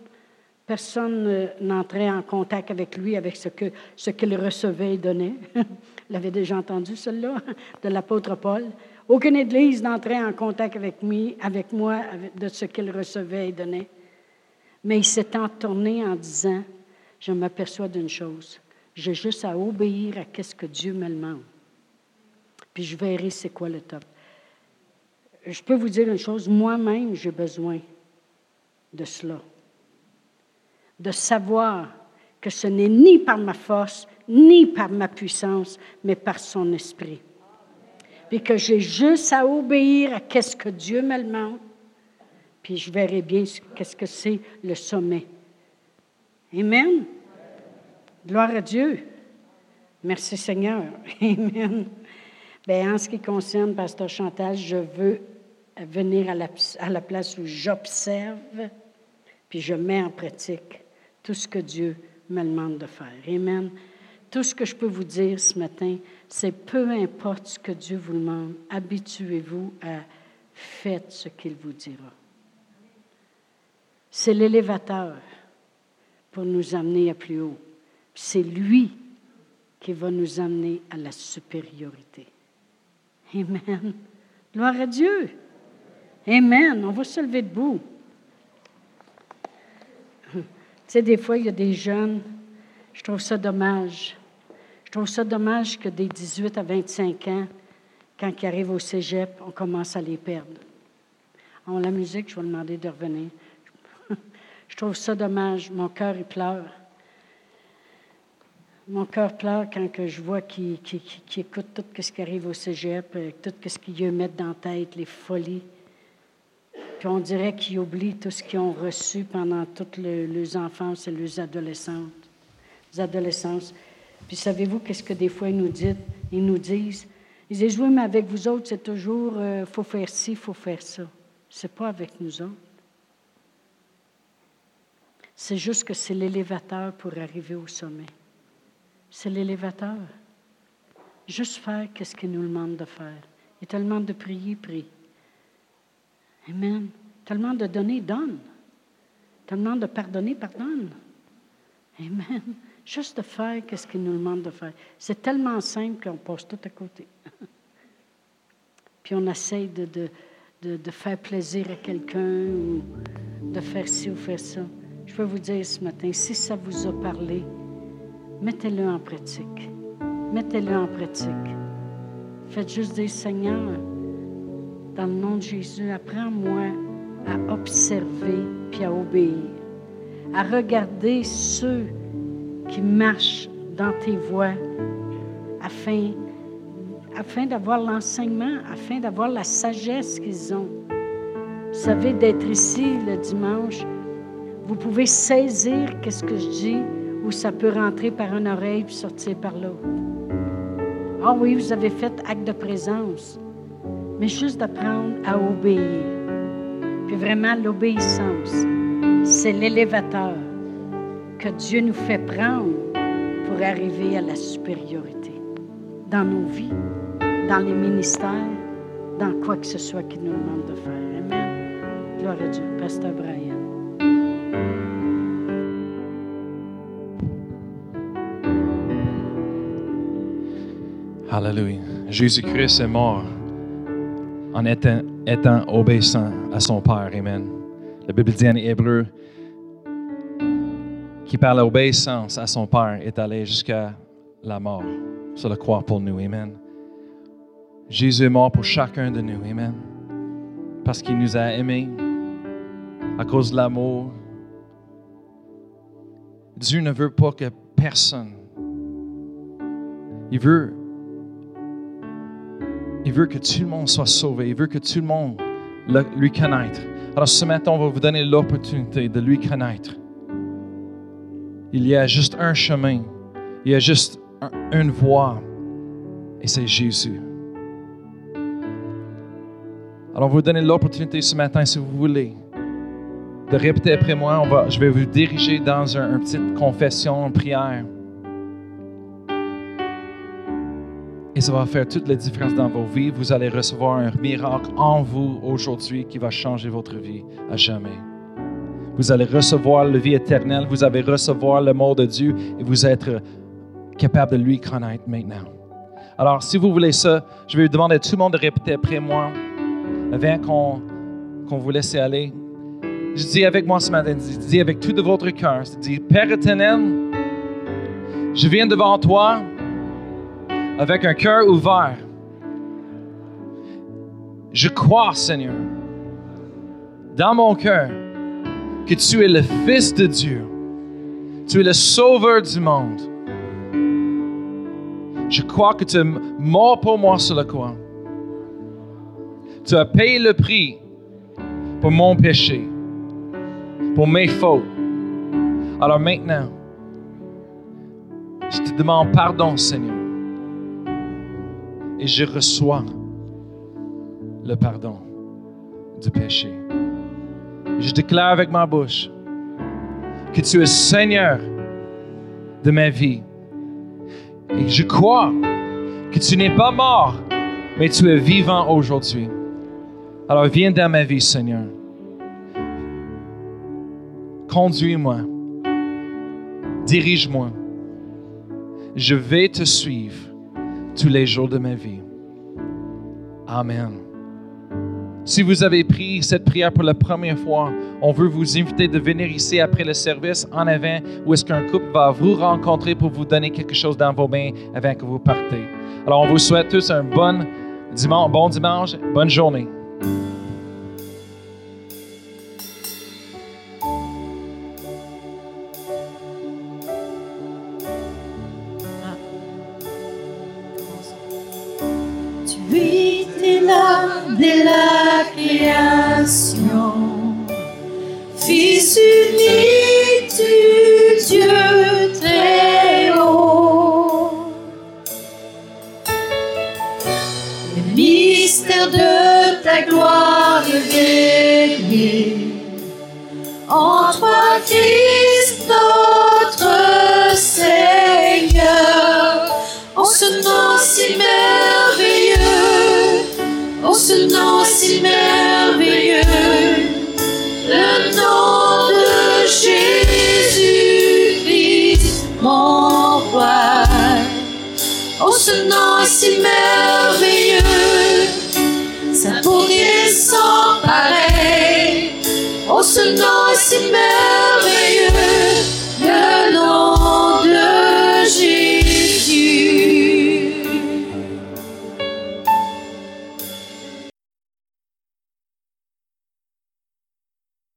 personne n'entrait en contact avec lui, avec ce que ce qu'il recevait et donnait. [laughs] L'avait déjà entendu, celle-là, [laughs] de l'apôtre Paul? Aucune église n'entrait en contact avec moi de ce qu'il recevait et donnait. Mais il s'est entourné en disant, je m'aperçois d'une chose, j'ai juste à obéir à ce que Dieu me demande. Puis je verrai c'est quoi le top je peux vous dire une chose, moi-même, j'ai besoin de cela. De savoir que ce n'est ni par ma force ni par ma puissance, mais par son esprit. Puis que j'ai juste à obéir à qu'est-ce que Dieu me demande, puis je verrai bien qu'est-ce que c'est le sommet. Amen. Gloire à Dieu. Merci Seigneur. [laughs] Amen. Bien, en ce qui concerne Pasteur Chantal, je veux venir à la, à la place où j'observe, puis je mets en pratique tout ce que Dieu me demande de faire. Amen. Tout ce que je peux vous dire ce matin, c'est peu importe ce que Dieu vous demande, habituez-vous à faire ce qu'il vous dira. C'est l'élévateur pour nous amener à plus haut. C'est lui qui va nous amener à la supériorité. Amen. Gloire à Dieu. Amen. On va se lever debout. Tu sais, des fois, il y a des jeunes, je trouve ça dommage. Je trouve ça dommage que des 18 à 25 ans, quand ils arrivent au cégep, on commence à les perdre. On la musique, je vais demander de revenir. [laughs] je trouve ça dommage. Mon cœur, il pleure. Mon cœur pleure quand que je vois qu'ils écoutent tout ce qui arrive au cégep, euh, tout ce qu'ils mettent dans la tête, les folies. Puis on dirait qu'ils oublient tout ce qu'ils ont reçu pendant toute leurs enfances et leurs adolescentes. Les adolescences. Puis savez-vous qu'est-ce que des fois ils nous disent? Ils nous disent, ils disent, oui, mais avec vous autres, c'est toujours, euh, faut faire ci, faut faire ça. C'est pas avec nous autres. C'est juste que c'est l'élévateur pour arriver au sommet c'est l'élévateur. Juste faire ce qu'il nous demande de faire. Il te demande de prier, prie. Amen. Il te demande de donner, donne. Il te demande de pardonner, pardonne. Amen. Juste de faire ce qu'il nous demande de faire. C'est tellement simple qu'on passe tout à côté. [laughs] Puis on essaye de, de, de faire plaisir à quelqu'un ou de faire ci ou faire ça. Je peux vous dire ce matin, si ça vous a parlé, Mettez-le en pratique. Mettez-le en pratique. Faites juste dire, Seigneur, dans le nom de Jésus, apprends-moi à observer puis à obéir, à regarder ceux qui marchent dans tes voies afin, afin d'avoir l'enseignement, afin d'avoir la sagesse qu'ils ont. Vous savez, d'être ici le dimanche, vous pouvez saisir qu'est-ce que je dis ou ça peut rentrer par une oreille puis sortir par l'autre. Ah oui, vous avez fait acte de présence, mais juste d'apprendre à obéir. Puis vraiment, l'obéissance, c'est l'élévateur que Dieu nous fait prendre pour arriver à la supériorité dans nos vies, dans les ministères, dans quoi que ce soit qu'il nous demande de faire. Amen. Gloire à Dieu. Pasteur Brian. Alléluia. Jésus-Christ est mort en étant, obéissant à son Père. Amen. La Bible dit en Hébreu qui par l'obéissance à son Père est allé jusqu'à la mort sur la croix pour nous. Amen. Jésus est mort pour chacun de nous. Amen. Parce qu'il nous a aimés à cause de l'amour. Dieu ne veut pas que personne. Il veut il veut que tout le monde soit sauvé. Il veut que tout le monde lui connaisse. Alors ce matin, on va vous donner l'opportunité de lui connaître. Il y a juste un chemin. Il y a juste une voie. Et c'est Jésus. Alors, on vous donner l'opportunité ce matin, si vous voulez, de répéter après moi. On va, je vais vous diriger dans une petite confession, une prière. Et ça va faire toute la différence dans vos vies. Vous allez recevoir un miracle en vous aujourd'hui qui va changer votre vie à jamais. Vous allez recevoir la vie éternelle, vous allez recevoir le mot de Dieu et vous êtes capable de lui connaître maintenant. Alors, si vous voulez ça, je vais vous demander à tout le monde de répéter après moi, avant qu'on vous laisse aller. Je dis avec moi ce matin, je dis avec tout de votre cœur, je dis, Père éternel, je viens devant toi avec un cœur ouvert. Je crois, Seigneur, dans mon cœur, que tu es le Fils de Dieu. Tu es le Sauveur du monde. Je crois que tu es mort pour moi sur la croix. Tu as payé le prix pour mon péché, pour mes fautes. Alors maintenant, je te demande pardon, Seigneur. Et je reçois le pardon du péché. Je déclare avec ma bouche que tu es Seigneur de ma vie. Et je crois que tu n'es pas mort, mais tu es vivant aujourd'hui. Alors viens dans ma vie, Seigneur. Conduis-moi. Dirige-moi. Je vais te suivre tous les jours de ma vie. Amen. Si vous avez pris cette prière pour la première fois, on veut vous inviter de venir ici après le service en avant où est-ce qu'un couple va vous rencontrer pour vous donner quelque chose dans vos mains avant que vous partez. Alors, on vous souhaite tous un bon dimanche, bon dimanche, bonne journée. Fils unique du Dieu très haut. Le mystère de ta gloire révélé en toi, Christ notre Seigneur. En ce nom si merveilleux, en ce nom si merveilleux, Illinois in